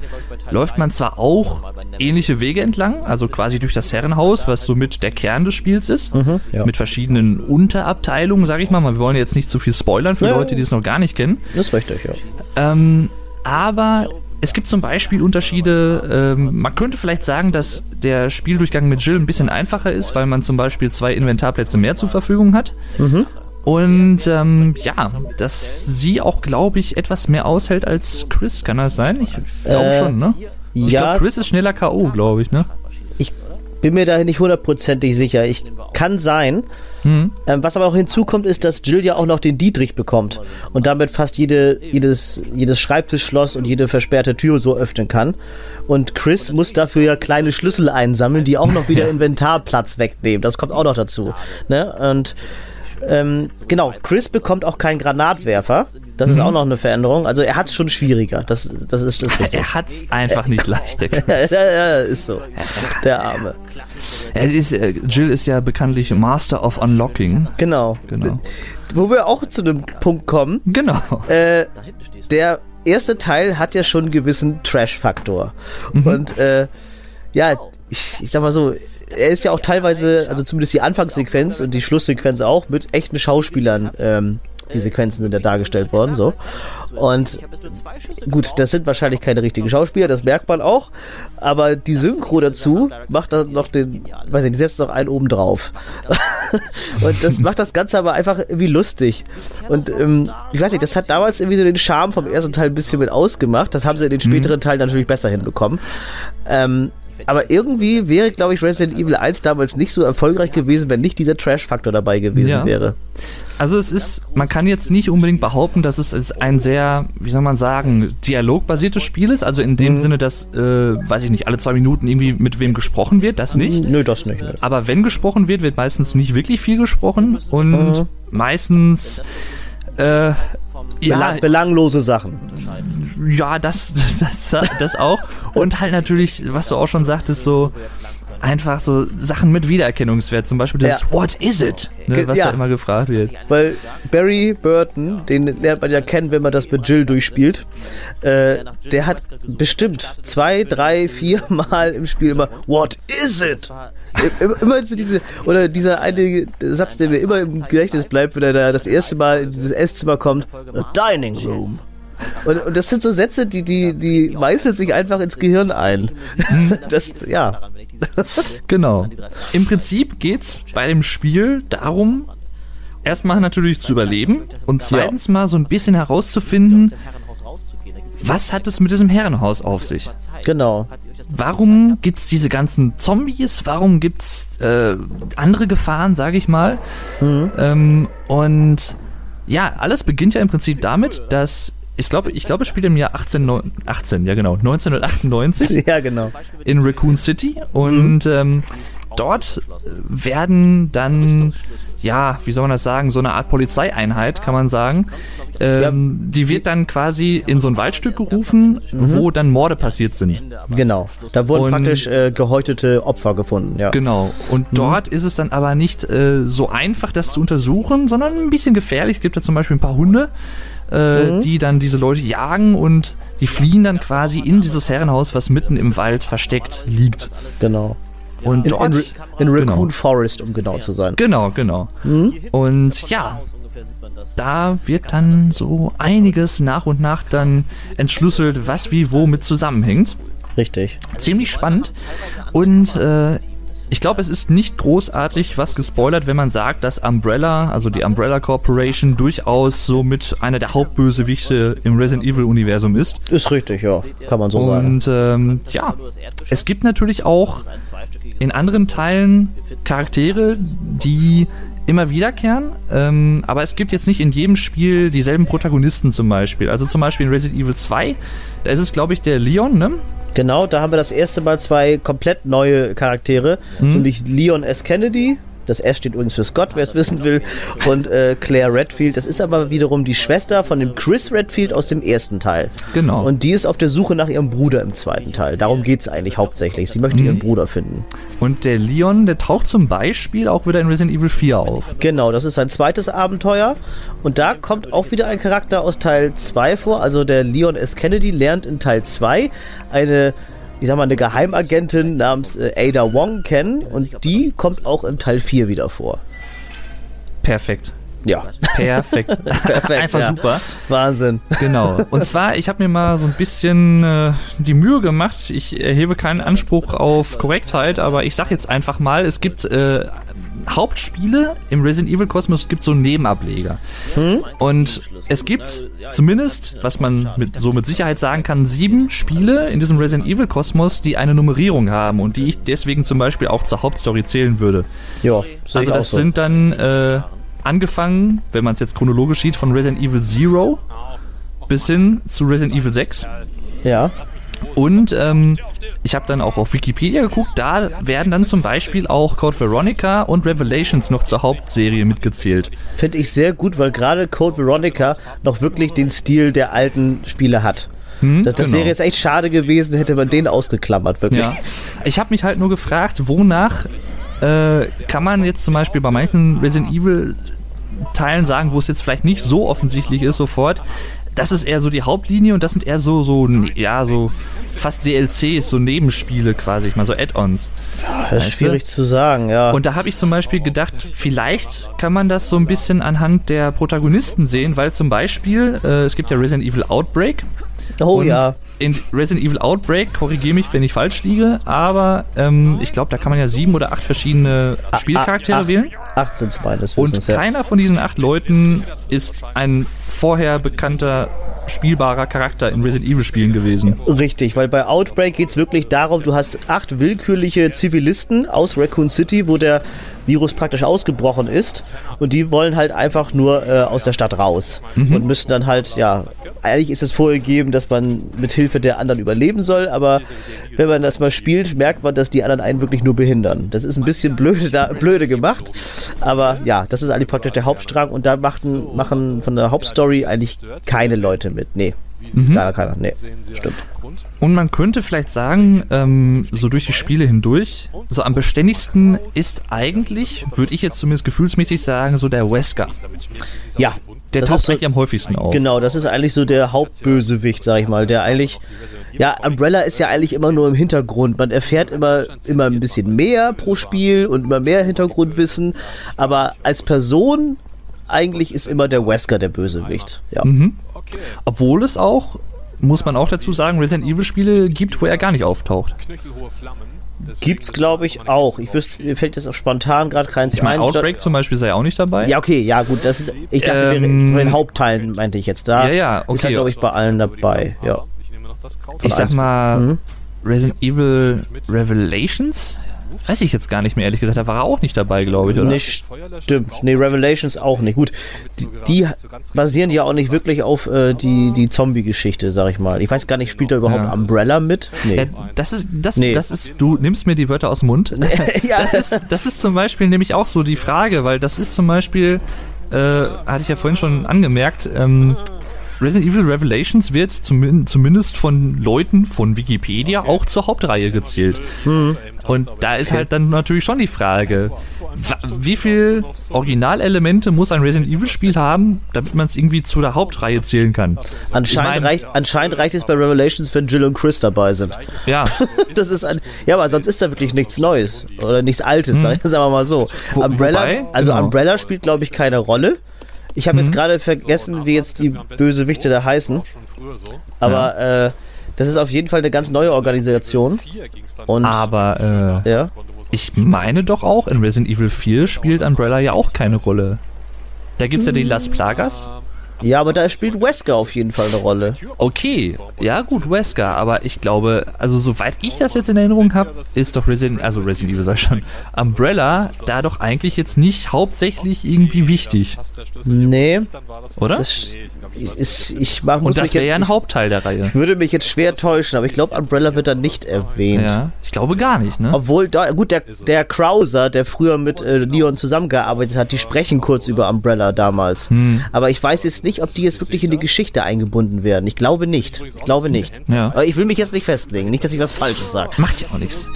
läuft man zwar auch ähnliche Wege entlang, also quasi durch das Herrenhaus, was somit der Kern des Spiels ist, mhm, ja. mit verschiedenen Unterabteilungen, sage ich mal. Wir wollen jetzt nicht zu viel spoilern für ja, Leute, die es noch gar nicht kennen. Das ist richtig, ja. Ähm, aber es gibt zum Beispiel Unterschiede. Ähm, man könnte vielleicht sagen, dass der Spieldurchgang mit Jill ein bisschen einfacher ist, weil man zum Beispiel zwei Inventarplätze mehr zur Verfügung hat. Mhm. Und ähm, ja, dass sie auch, glaube ich, etwas mehr aushält als Chris. Kann das sein? Ich glaube äh, schon, ne? Ich ja. glaube, Chris ist schneller K.O., glaube ich, ne? bin mir da nicht hundertprozentig sicher. Ich kann sein. Mhm. Ähm, was aber auch hinzukommt, ist, dass Jill ja auch noch den Dietrich bekommt und damit fast jede, jedes, jedes Schreibtischschloss und jede versperrte Tür so öffnen kann. Und Chris muss dafür ja kleine Schlüssel einsammeln, die auch noch wieder Inventarplatz wegnehmen. Das kommt auch noch dazu. Ne? Und ähm, genau, Chris bekommt auch keinen Granatwerfer. Das ist mhm. auch noch eine Veränderung. Also er hat es schon schwieriger. Das, das ist, das ist Er hat es einfach nicht leichter. ja, ja, ist so. Der Arme. Ist, äh, Jill ist ja bekanntlich Master of Unlocking. Genau. genau. Wo wir auch zu einem Punkt kommen. Genau. Äh, der erste Teil hat ja schon einen gewissen Trash-Faktor. Mhm. Und äh, ja, ich, ich sag mal so, er ist ja auch teilweise, also zumindest die Anfangssequenz und die Schlusssequenz auch, mit echten Schauspielern. Ähm, die Sequenzen sind ja dargestellt worden, so. Und gut, das sind wahrscheinlich keine richtigen Schauspieler, das merkt man auch. Aber die Synchro dazu macht dann noch den, weiß ich, die setzt noch einen oben drauf. und das macht das Ganze aber einfach irgendwie lustig. Und ähm, ich weiß nicht, das hat damals irgendwie so den Charme vom ersten Teil ein bisschen mit ausgemacht. Das haben sie in den späteren mhm. Teilen natürlich besser hinbekommen. Ähm, aber irgendwie wäre, glaube ich, Resident Evil 1 damals nicht so erfolgreich gewesen, wenn nicht dieser Trash-Faktor dabei gewesen ja. wäre. Also es ist, man kann jetzt nicht unbedingt behaupten, dass es ein sehr, wie soll man sagen, dialogbasiertes Spiel ist. Also in dem mhm. Sinne, dass, äh, weiß ich nicht, alle zwei Minuten irgendwie mit wem gesprochen wird, das nicht. Nö, das nicht. Ne. Aber wenn gesprochen wird, wird meistens nicht wirklich viel gesprochen und mhm. meistens äh, ja, belanglose Sachen. Ja, das, das, das auch. Und halt natürlich, was du auch schon sagtest, so einfach so Sachen mit Wiedererkennungswert. Zum Beispiel das ja. What is it? Ne, was ja. da immer gefragt wird. Weil Barry Burton, den lernt man ja kennen, wenn man das mit Jill durchspielt, äh, der hat bestimmt zwei, drei, vier Mal im Spiel immer What is it? Immer, diese, oder dieser eine Satz, der mir immer im Gedächtnis bleibt, wenn er da das erste Mal in dieses Esszimmer kommt, A Dining Room. Und, und, das sind so Sätze, die, die, die meißelt sich einfach ins Gehirn ein. Das, ja. genau. Im Prinzip geht es bei dem Spiel darum, erstmal natürlich zu überleben und zweitens mal so ein bisschen herauszufinden, was hat es mit diesem Herrenhaus auf sich? Genau. Warum gibt es diese ganzen Zombies? Warum gibt es äh, andere Gefahren, sage ich mal? Mhm. Ähm, und ja, alles beginnt ja im Prinzip damit, dass ich glaube, ich glaube, es spielt im Jahr 18, 18, ja genau, 1998. Ja, genau. In Raccoon City. Und mhm. ähm, dort werden dann, ja, wie soll man das sagen, so eine Art Polizeieinheit, kann man sagen. Ähm. Die wird dann quasi in so ein Waldstück gerufen, mhm. wo dann Morde passiert sind. Genau. Da wurden und, praktisch äh, gehäutete Opfer gefunden, ja. Genau. Und mhm. dort ist es dann aber nicht äh, so einfach, das zu untersuchen, sondern ein bisschen gefährlich. Es gibt da zum Beispiel ein paar Hunde. Äh, mhm. die dann diese Leute jagen und die fliehen dann quasi in dieses Herrenhaus, was mitten im Wald versteckt liegt. Genau. Und in, dort, in, in Raccoon genau. Forest, um genau zu sein. Genau, genau. Mhm. Und ja, da wird dann so einiges nach und nach dann entschlüsselt, was wie wo mit zusammenhängt. Richtig. Ziemlich spannend. Und äh, ich glaube, es ist nicht großartig was gespoilert, wenn man sagt, dass Umbrella, also die Umbrella Corporation, durchaus so mit einer der Hauptbösewichte im Resident Evil Universum ist. Ist richtig, ja, kann man so Und, sagen. Und ähm, ja, es gibt natürlich auch in anderen Teilen Charaktere, die immer wiederkehren, ähm, aber es gibt jetzt nicht in jedem Spiel dieselben Protagonisten zum Beispiel. Also zum Beispiel in Resident Evil 2, da ist es glaube ich der Leon, ne? Genau, da haben wir das erste Mal zwei komplett neue Charaktere, mhm. nämlich Leon S. Kennedy das S steht übrigens für Scott, wer es wissen will. Und äh, Claire Redfield. Das ist aber wiederum die Schwester von dem Chris Redfield aus dem ersten Teil. Genau. Und die ist auf der Suche nach ihrem Bruder im zweiten Teil. Darum geht es eigentlich hauptsächlich. Sie möchte mhm. ihren Bruder finden. Und der Leon, der taucht zum Beispiel auch wieder in Resident Evil 4 auf. Genau, das ist sein zweites Abenteuer. Und da kommt auch wieder ein Charakter aus Teil 2 vor. Also der Leon S. Kennedy lernt in Teil 2 eine ich sag mal, eine Geheimagentin namens äh, Ada Wong kennen und die kommt auch in Teil 4 wieder vor. Perfekt. Ja. Perfekt. Perfekt. Einfach ja. super. Wahnsinn. Genau. Und zwar, ich habe mir mal so ein bisschen äh, die Mühe gemacht. Ich erhebe keinen Anspruch auf Korrektheit, aber ich sag jetzt einfach mal, es gibt äh, Hauptspiele im Resident Evil Kosmos gibt so Nebenableger. Hm? Und es gibt zumindest, was man mit, so mit Sicherheit sagen kann, sieben Spiele in diesem Resident Evil Kosmos, die eine Nummerierung haben und die ich deswegen zum Beispiel auch zur Hauptstory zählen würde. Ja, also das so. sind dann äh, angefangen, wenn man es jetzt chronologisch sieht, von Resident Evil Zero bis hin zu Resident Evil 6. Ja. Und ähm, ich habe dann auch auf Wikipedia geguckt, da werden dann zum Beispiel auch Code Veronica und Revelations noch zur Hauptserie mitgezählt. Finde ich sehr gut, weil gerade Code Veronica noch wirklich den Stil der alten Spiele hat. Hm, das, das genau. wäre jetzt echt schade gewesen, hätte man den ausgeklammert, wirklich. Ja. Ich habe mich halt nur gefragt, wonach äh, kann man jetzt zum Beispiel bei manchen Resident Evil Teilen sagen, wo es jetzt vielleicht nicht so offensichtlich ist sofort, das ist eher so die Hauptlinie und das sind eher so, so, ja, so fast DLCs, so Nebenspiele quasi, mal so Add-ons. Ja, das ist schwierig du? zu sagen, ja. Und da habe ich zum Beispiel gedacht, vielleicht kann man das so ein bisschen anhand der Protagonisten sehen, weil zum Beispiel, äh, es gibt ja Resident Evil Outbreak. Oh ja. In Resident Evil Outbreak, korrigiere mich, wenn ich falsch liege, aber ähm, ich glaube, da kann man ja sieben oder acht verschiedene Spielcharaktere acht, wählen. Acht sind es meines Wissens, Und keiner von diesen acht Leuten ist ein vorher bekannter spielbarer Charakter in Resident Evil Spielen gewesen. Richtig, weil bei Outbreak geht es wirklich darum, du hast acht willkürliche Zivilisten aus Raccoon City, wo der Virus praktisch ausgebrochen ist und die wollen halt einfach nur äh, aus der Stadt raus mhm. und müssen dann halt, ja, eigentlich ist es vorgegeben, dass man mit Hilfe der anderen überleben soll, aber wenn man das mal spielt, merkt man, dass die anderen einen wirklich nur behindern. Das ist ein bisschen blöde, da, blöde gemacht, aber ja, das ist eigentlich praktisch der Hauptstrang und da machten, machen von der Hauptstory eigentlich keine Leute mit. Nee. Mhm. Keiner, keiner. Nee, stimmt. Und man könnte vielleicht sagen, ähm, so durch die Spiele hindurch, so am beständigsten ist eigentlich, würde ich jetzt zumindest gefühlsmäßig sagen, so der Wesker. Ja. Der taucht so, eigentlich am häufigsten auf. Genau, das ist eigentlich so der Hauptbösewicht, sag ich mal, der eigentlich ja, Umbrella ist ja eigentlich immer nur im Hintergrund. Man erfährt immer, immer ein bisschen mehr pro Spiel und immer mehr Hintergrundwissen. Aber als Person eigentlich ist immer der Wesker der Bösewicht. Ja. Mhm. Obwohl es auch, muss man auch dazu sagen, Resident Evil Spiele gibt, wo er gar nicht auftaucht. Gibt's, glaube ich, auch. Ich wüsste, mir fällt jetzt auch spontan gerade keins Ich meine, ein. Outbreak zum Beispiel sei auch nicht dabei. Ja, okay, ja, gut. Das, ich dachte, Ähm, von den Hauptteilen meinte ich jetzt da. Ja, ja, Ist okay. ja, glaube ich, bei allen dabei. Ja. ich sag mal, Mhm. Resident Evil Revelations? Weiß ich jetzt gar nicht mehr, ehrlich gesagt. Da war er auch nicht dabei, glaube ich, oder? Nicht stimmt. Nee, Revelations auch nicht. Gut, die, die basieren ja auch nicht wirklich auf äh, die, die Zombie-Geschichte, sag ich mal. Ich weiß gar nicht, spielt da überhaupt Ja. Umbrella mit? Nee. Ja, das ist, das, Nee. das ist, du nimmst mir die Wörter aus dem Mund. Ja. Das ist, das ist zum Beispiel nämlich auch so die Frage, weil das ist zum Beispiel, äh, hatte ich ja vorhin schon angemerkt, ähm, Resident Evil Revelations wird zumin zumindest von Leuten von Wikipedia auch zur Hauptreihe gezählt. Und da ist halt dann natürlich schon die Frage, wie viel Originalelemente muss ein Resident Evil Spiel haben, damit man es irgendwie zu der Hauptreihe zählen kann? Anscheinend, Ich mein- reicht, anscheinend reicht es bei Revelations, wenn Jill und Chris dabei sind. Ja, Das ist ein, ja, aber sonst ist da wirklich nichts Neues oder nichts Altes, sag- sagen wir mal so. Hm. Umbrella, also genau. Umbrella spielt, glaube ich, keine Rolle. Ich habe jetzt gerade vergessen, wie jetzt die Bösewichte da heißen. Aber äh, das ist auf jeden Fall eine ganz neue Organisation. Und aber äh, ja, Ich meine doch auch, in Resident Evil 4 spielt Umbrella ja auch keine Rolle. Da gibt's ja die Las Plagas. Ja, aber da spielt Wesker auf jeden Fall eine Rolle. Okay, ja gut, Wesker, aber ich glaube, also soweit ich das jetzt in Erinnerung habe, ist doch Resident, also Resident Evil sag ich schon, Umbrella da doch eigentlich jetzt nicht hauptsächlich irgendwie wichtig, Nee, oder? das ist, ich mach, muss Und das wäre ja ein Hauptteil der Reihe. ich würde mich jetzt schwer täuschen, aber ich glaube, Umbrella wird da nicht erwähnt. Ja, ich glaube gar nicht, ne? Obwohl, da, gut, der, der Krauser, der früher mit äh, Leon zusammengearbeitet hat, die sprechen kurz über Umbrella damals. Hm. Aber ich weiß jetzt nicht, ob die jetzt wirklich in die Geschichte eingebunden werden. Ich glaube nicht. Ich glaube nicht. Ja. Aber ich will mich jetzt nicht festlegen. Nicht, dass ich was Falsches sage. Macht ja auch nichts.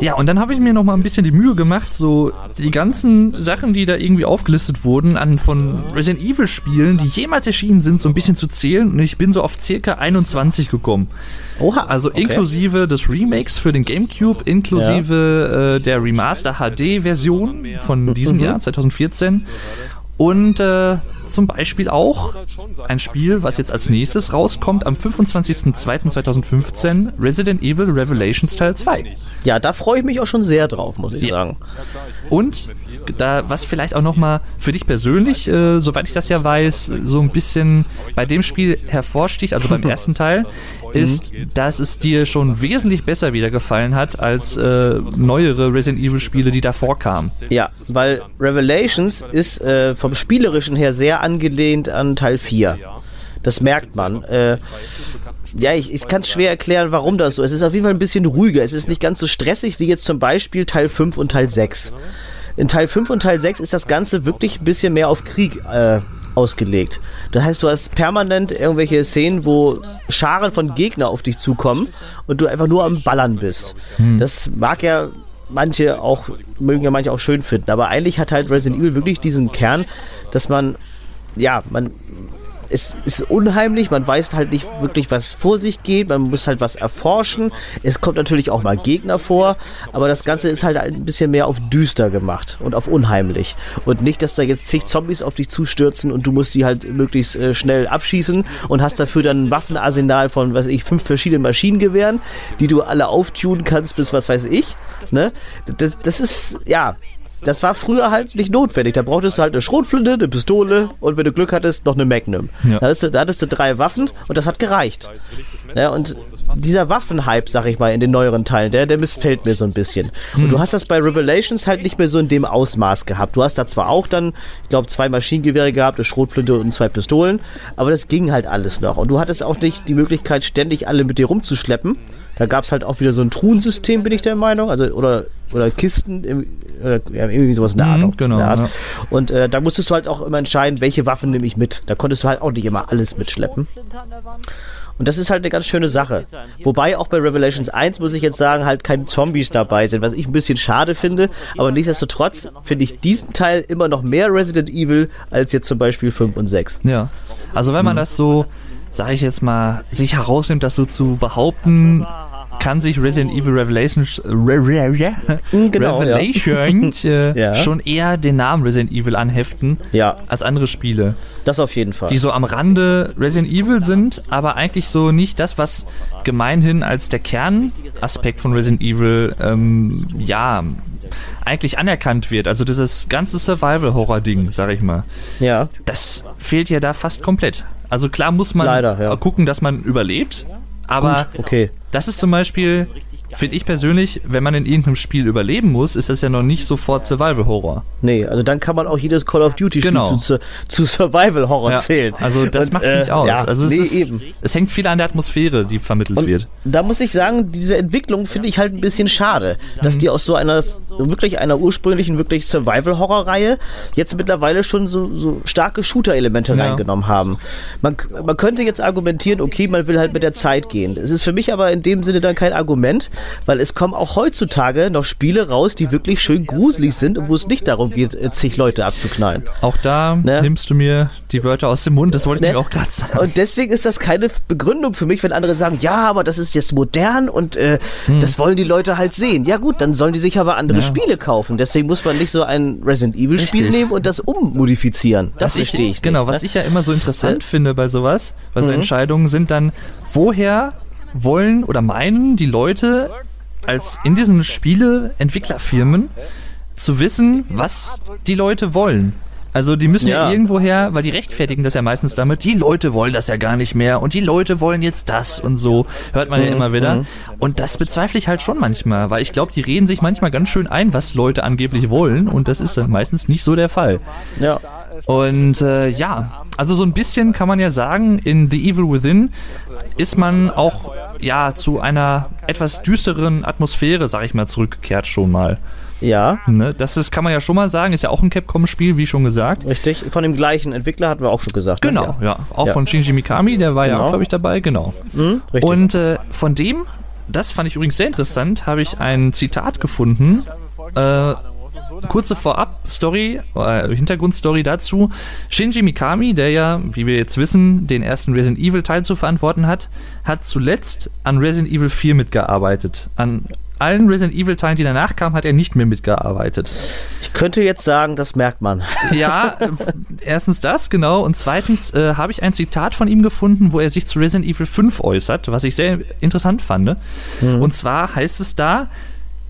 Ja, und dann habe ich mir noch mal ein bisschen die Mühe gemacht, so die ganzen Sachen, die da irgendwie aufgelistet wurden, an von Resident Evil Spielen, die jemals erschienen sind, so ein bisschen zu zählen. Und ich bin so auf circa 21 gekommen. Oha. Also okay. inklusive des Remakes für den GameCube, inklusive äh, der Remaster HD-Version von diesem Jahr, 2014. Und äh, zum Beispiel auch ein Spiel, was jetzt als nächstes rauskommt, am 25.02.2015, Resident Evil Revelations Teil 2. Ja, da freue ich mich auch schon sehr drauf, muss ich Ja. sagen. Und da, was vielleicht auch nochmal für dich persönlich, äh, soweit ich das ja weiß, so ein bisschen bei dem Spiel hervorsticht, also beim ersten Teil, ist, dass es dir schon wesentlich besser wieder gefallen hat als äh, neuere Resident Evil Spiele, die davor kamen. Ja, weil Revelations ist äh, vom Spielerischen her sehr angelehnt an Teil 4. Das merkt man. Äh, ja, ich, ich kann es schwer erklären, warum das so ist. Es ist auf jeden Fall ein bisschen ruhiger. Es ist nicht ganz so stressig wie jetzt zum Beispiel Teil 5 und Teil 6. In Teil 5 und Teil 6 ist das Ganze wirklich ein bisschen mehr auf Krieg äh, ausgelegt. Das heißt, du hast permanent irgendwelche Szenen, wo Scharen von Gegner auf dich zukommen und du einfach nur am Ballern bist. Das mag ja manche auch, mögen ja manche auch schön finden, aber eigentlich hat halt Resident Evil wirklich diesen Kern, dass man, ja, man, es ist unheimlich, man weiß halt nicht wirklich, was vor sich geht, man muss halt was erforschen. Es kommt natürlich auch mal Gegner vor, aber das Ganze ist halt ein bisschen mehr auf düster gemacht und auf unheimlich. Und nicht, dass da jetzt zig Zombies auf dich zustürzen und du musst die halt möglichst äh, schnell abschießen und hast dafür dann ein Waffenarsenal von, weiß ich, fünf verschiedenen Maschinengewehren, die du alle auftunen kannst bis was weiß ich. Ne? Das, das ist, ja, das war früher halt nicht notwendig. Da brauchtest du halt eine Schrotflinte, eine Pistole und wenn du Glück hattest, noch eine Magnum. Ja. Da, hattest du, da hattest du drei Waffen und das hat gereicht. Ja, und dieser Waffenhype, sag ich mal, in den neueren Teilen, der, der missfällt mir so ein bisschen. Und du hast das bei Revelations halt nicht mehr so in dem Ausmaß gehabt. Du hast da zwar auch dann, ich glaube, zwei Maschinengewehre gehabt, eine Schrotflinte und zwei Pistolen, aber das ging halt alles noch. Und du hattest auch nicht die Möglichkeit, ständig alle mit dir rumzuschleppen. Da gab es halt auch wieder so ein Truhensystem, bin ich der Meinung. Also, oder, oder Kisten, oder ja, irgendwie sowas in der Mhm, Art. genau, in der Art. ja. Und äh, da musstest du halt auch immer entscheiden, welche Waffen nehme ich mit. Da konntest du halt auch nicht immer alles mitschleppen. Und das ist halt eine ganz schöne Sache. Wobei auch bei Revelations 1, muss ich jetzt sagen, halt keine Zombies dabei sind, was ich ein bisschen schade finde. Aber nichtsdestotrotz finde ich diesen Teil immer noch mehr Resident Evil als jetzt zum Beispiel 5 und 6. Ja. Also wenn man das so, sage ich jetzt mal, sich herausnimmt, das so zu behaupten, kann sich Resident Evil Revelations, Re Re Mhm, genau, Revelations äh, Ja. schon eher den Namen Resident Evil anheften Ja. als andere Spiele, Das auf jeden Fall. die so am Rande Resident Evil sind, aber eigentlich so nicht das, was gemeinhin als der Kernaspekt von Resident Evil ähm, ja eigentlich anerkannt wird. Also dieses ganze Survival-Horror-Ding, sag ich mal ja. das fehlt ja da fast komplett. Also klar muss man Leider, ja. gucken, dass man überlebt, aber Gut, okay. das ist zum Beispiel, finde ich persönlich, wenn man in irgendeinem Spiel überleben muss, ist das ja noch nicht sofort Survival-Horror. Nee, also dann kann man auch jedes Call of Duty Spiel Genau. zu, zu Survival Horror Ja, zählen. also das macht äh, nicht aus. Ja, also es, nee, ist, eben. es hängt viel an der Atmosphäre, die vermittelt Und wird. da muss ich sagen, diese Entwicklung finde ich halt ein bisschen schade, dass Mhm. die aus so einer wirklich einer ursprünglichen wirklich Survival-Horror-Reihe jetzt mittlerweile schon so, so starke Shooter-Elemente Ja. reingenommen haben. Man, man könnte jetzt argumentieren, okay, man will halt mit der Zeit gehen. Es ist für mich aber in dem Sinne dann kein Argument, weil es kommen auch heutzutage noch Spiele raus, die wirklich schön gruselig sind und wo es nicht darum geht, zig Leute abzuknallen. Auch da Ne? nimmst du mir die Wörter aus dem Mund, das wollte ich Ne? mir auch gerade sagen. Und deswegen ist das keine Begründung für mich, wenn andere sagen, ja, aber das ist jetzt modern und äh, das wollen die Leute halt sehen. Ja gut, dann sollen die sich aber andere Hm. Ja. Spiele kaufen. Deswegen muss man nicht so ein Resident Evil Spiel Richtig. nehmen und das ummodifizieren. Das ich, verstehe ich Genau, nicht. was ich ja immer so interessant finde bei sowas, bei Mhm. so Entscheidungen, sind dann, woher wollen oder meinen die Leute als in diesen Spieleentwicklerfirmen zu wissen, was die Leute wollen. Also die müssen ja. Ja. irgendwoher, weil die rechtfertigen das ja meistens damit, die Leute wollen das ja gar nicht mehr und die Leute wollen jetzt das und so, hört man ja Mhm, immer wieder. Und das bezweifle ich halt schon manchmal, weil ich glaube, die reden sich manchmal ganz schön ein, was Leute angeblich wollen und das ist dann meistens nicht so der Fall. Ja. Und äh, ja, also so ein bisschen kann man ja sagen, in The Evil Within ist man auch ja zu einer etwas düsteren Atmosphäre, sag ich mal, zurückgekehrt schon mal. Ja, Ne? Das ist, kann man ja schon mal sagen, ist ja auch ein Capcom-Spiel, wie schon gesagt. richtig. Von dem gleichen Entwickler hatten wir auch schon gesagt. ne? Genau, ja. Auch Ja. von Shinji Mikami, der war ja Genau. auch, glaube ich, dabei, genau. Ja. Mhm, richtig. Und äh, von dem, das fand ich übrigens sehr interessant, habe ich ein Zitat gefunden. Äh, kurze Vorab-Story, äh, Hintergrundstory dazu. Shinji Mikami, der ja, wie wir jetzt wissen, den ersten Resident Evil-Teil zu verantworten hat, hat zuletzt an Resident Evil 4 mitgearbeitet. An allen Resident Evil-Teilen, die danach kamen, hat er nicht mehr mitgearbeitet. ich könnte jetzt sagen, das merkt man. Ja, erstens das, genau. Und zweitens äh, habe ich ein Zitat von ihm gefunden, wo er sich zu Resident Evil 5 äußert, was ich sehr interessant fand. Und zwar heißt es da,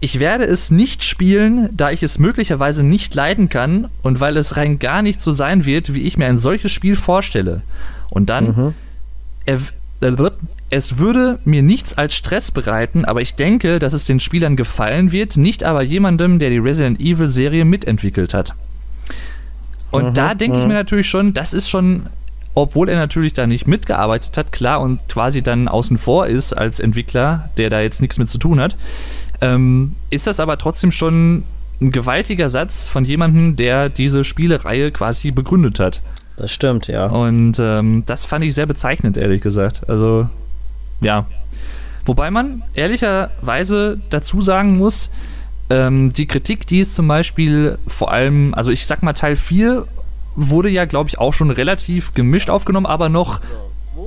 ich werde es nicht spielen, da ich es möglicherweise nicht leiden kann und weil es rein gar nicht so sein wird, wie ich mir ein solches Spiel vorstelle. Und dann, er, äh, es würde mir nichts als Stress bereiten, aber ich denke, dass es den Spielern gefallen wird, nicht aber jemandem, der die Resident Evil Serie mitentwickelt hat. Und da denke ich mir natürlich schon, das ist schon, obwohl er natürlich da nicht mitgearbeitet hat, klar und quasi dann außen vor ist als Entwickler, der da jetzt nichts mit zu tun hat, ähm, ist das aber trotzdem schon ein gewaltiger Satz von jemandem, der diese Spielereihe quasi begründet hat. Das stimmt, ja. Und ähm, das fand ich sehr bezeichnend, ehrlich gesagt. Also, ja. Wobei man ehrlicherweise dazu sagen muss, ähm, die Kritik, die ist zum Beispiel vor allem, also ich sag mal, Teil 4 wurde ja, glaube ich, auch schon relativ gemischt aufgenommen, aber noch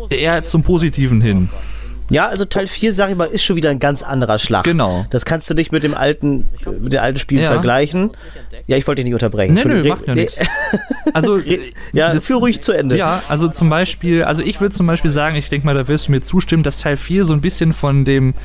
eher zum Positiven hin. Ja, also Teil 4, sag ich mal, ist schon wieder ein ganz anderer Schlag. Genau. Das kannst du nicht mit dem alten, mit den alten Spielen Ja. vergleichen. Ja, ich wollte dich nicht unterbrechen. Nee, nö, macht ja nichts. Also, Ja, das- führ ruhig zu Ende. Ja, also zum Beispiel, also ich würde zum Beispiel sagen, ich denke mal, da wirst du mir zustimmen, dass Teil 4 so ein bisschen von dem,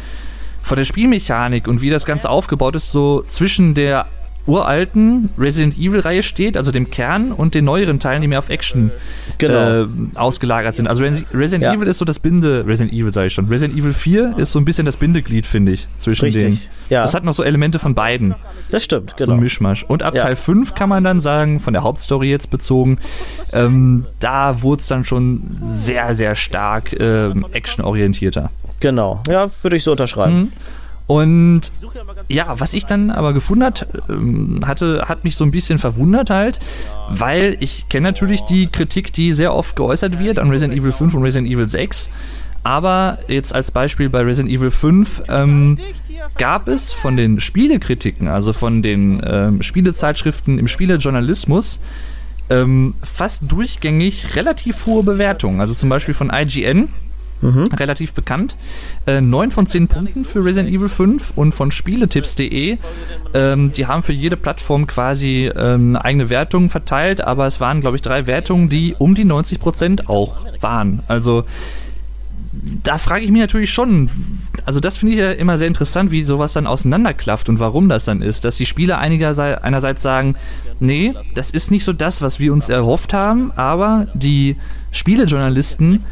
von der Spielmechanik und wie das Ganze aufgebaut ist, so zwischen der uralten Resident Evil-Reihe steht, also dem Kern, und den neueren Teilen, die mehr auf Action Genau. äh, ausgelagert sind. Also Resi- Resident Ja. Evil ist so das Binde, Resident Evil sage ich schon. Resident Evil 4 ist so ein bisschen das Bindeglied, finde ich, zwischen Richtig, den. ja. Das hat noch so Elemente von beiden. Das stimmt, So genau. ein Mischmasch. Und ab Ja. Teil 5 kann man dann sagen, von der Hauptstory jetzt bezogen, ähm, da wurde es dann schon sehr, sehr stark ähm, actionorientierter. Genau. Ja, würde ich so unterschreiben. Mhm. Und ja, was ich dann aber gefunden hat, ähm, hatte, hat mich so ein bisschen verwundert halt, weil ich kenne natürlich die Kritik, die sehr oft geäußert wird an Resident Evil 5 und Resident Evil 6. Aber jetzt als Beispiel bei Resident Evil 5 ähm, gab es von den Spielekritiken, also von den ähm, Spielezeitschriften im Spielejournalismus, ähm, fast durchgängig relativ hohe Bewertungen. Also zum Beispiel von IGN mhm. relativ bekannt. Äh, 9 von 10 Punkten für Resident Evil 5 und von Spieletipps.de. Ähm, die haben für jede Plattform quasi ähm, eigene Wertungen verteilt, aber es waren, glaube ich, drei Wertungen, die um die 90% auch waren. Also da frage ich mich natürlich schon, also das finde ich ja immer sehr interessant, wie sowas dann auseinanderklafft und warum das dann ist. Dass die Spieler einerseits sagen, nee, das ist nicht so das, was wir uns erhofft haben, aber die Spielejournalisten,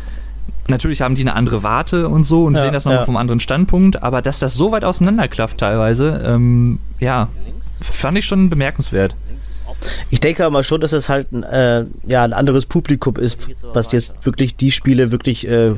natürlich haben die eine andere Warte und so und ja, sehen das nochmal ja. vom anderen Standpunkt, aber dass das so weit auseinanderklafft teilweise, ähm, ja, fand ich schon bemerkenswert. Ich denke aber schon, dass es halt ein, äh, ja, ein anderes Publikum ist, was jetzt wirklich die Spiele wirklich äh,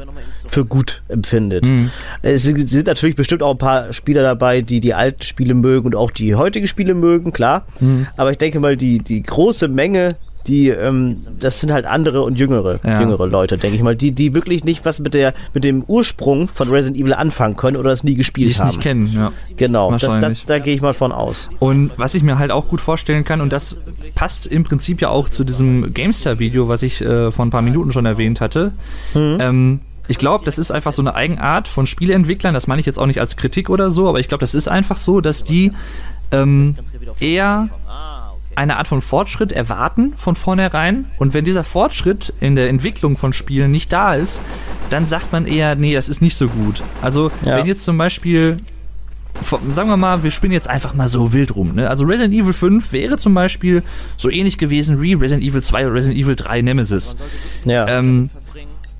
für gut empfindet. Mhm. Es sind natürlich bestimmt auch ein paar Spieler dabei, die die alten Spiele mögen und auch die heutigen Spiele mögen, klar. Mhm. Aber ich denke mal, die, die große Menge die, ähm, das sind halt andere und jüngere, ja. jüngere Leute, denke ich mal, die, die wirklich nicht was mit der, mit dem Ursprung von Resident Evil anfangen können oder es nie gespielt Die's haben. nicht kennen, ja. Genau, das, das, da gehe ich mal von aus. Und was ich mir halt auch gut vorstellen kann, und das passt im Prinzip ja auch zu diesem GameStar-Video, was ich äh, vor ein paar Minuten schon erwähnt hatte, mhm. ähm, ich glaube, das ist einfach so eine Eigenart von Spieleentwicklern. Das meine ich jetzt auch nicht als Kritik oder so, aber ich glaube, das ist einfach so, dass die ähm, eher eine Art von Fortschritt erwarten von vornherein. Und wenn dieser Fortschritt in der Entwicklung von Spielen nicht da ist, dann sagt man eher, nee, das ist nicht so gut. Also, ja. wenn jetzt zum Beispiel sagen wir mal, wir spielen jetzt einfach mal so wild rum. Ne? Also Resident Evil 5 wäre zum Beispiel so ähnlich gewesen wie Resident Evil 2 oder Resident Evil 3 Nemesis. Ja. Ähm,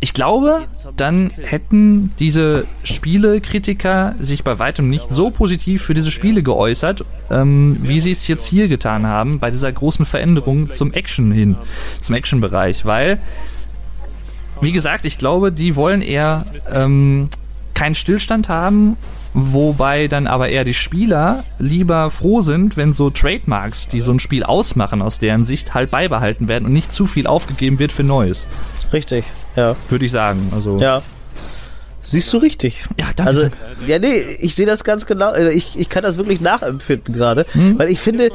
ich glaube, dann hätten diese Spielekritiker sich bei weitem nicht so positiv für diese Spiele geäußert, ähm, wie sie es jetzt hier getan haben, bei dieser großen Veränderung zum Action hin, zum Action-Bereich. Weil, wie gesagt, ich glaube, die wollen eher ähm, keinen Stillstand haben, wobei dann aber eher die Spieler lieber froh sind, wenn so Trademarks, die so ein Spiel ausmachen, aus deren Sicht halt beibehalten werden und nicht zu viel aufgegeben wird für Neues. Richtig, ja. Würde ich sagen. Also ja. Siehst du richtig. Ja, danke. Also, ja, nee, ich sehe das ganz genau. Also ich, ich kann das wirklich nachempfinden gerade. Hm? Weil ich finde,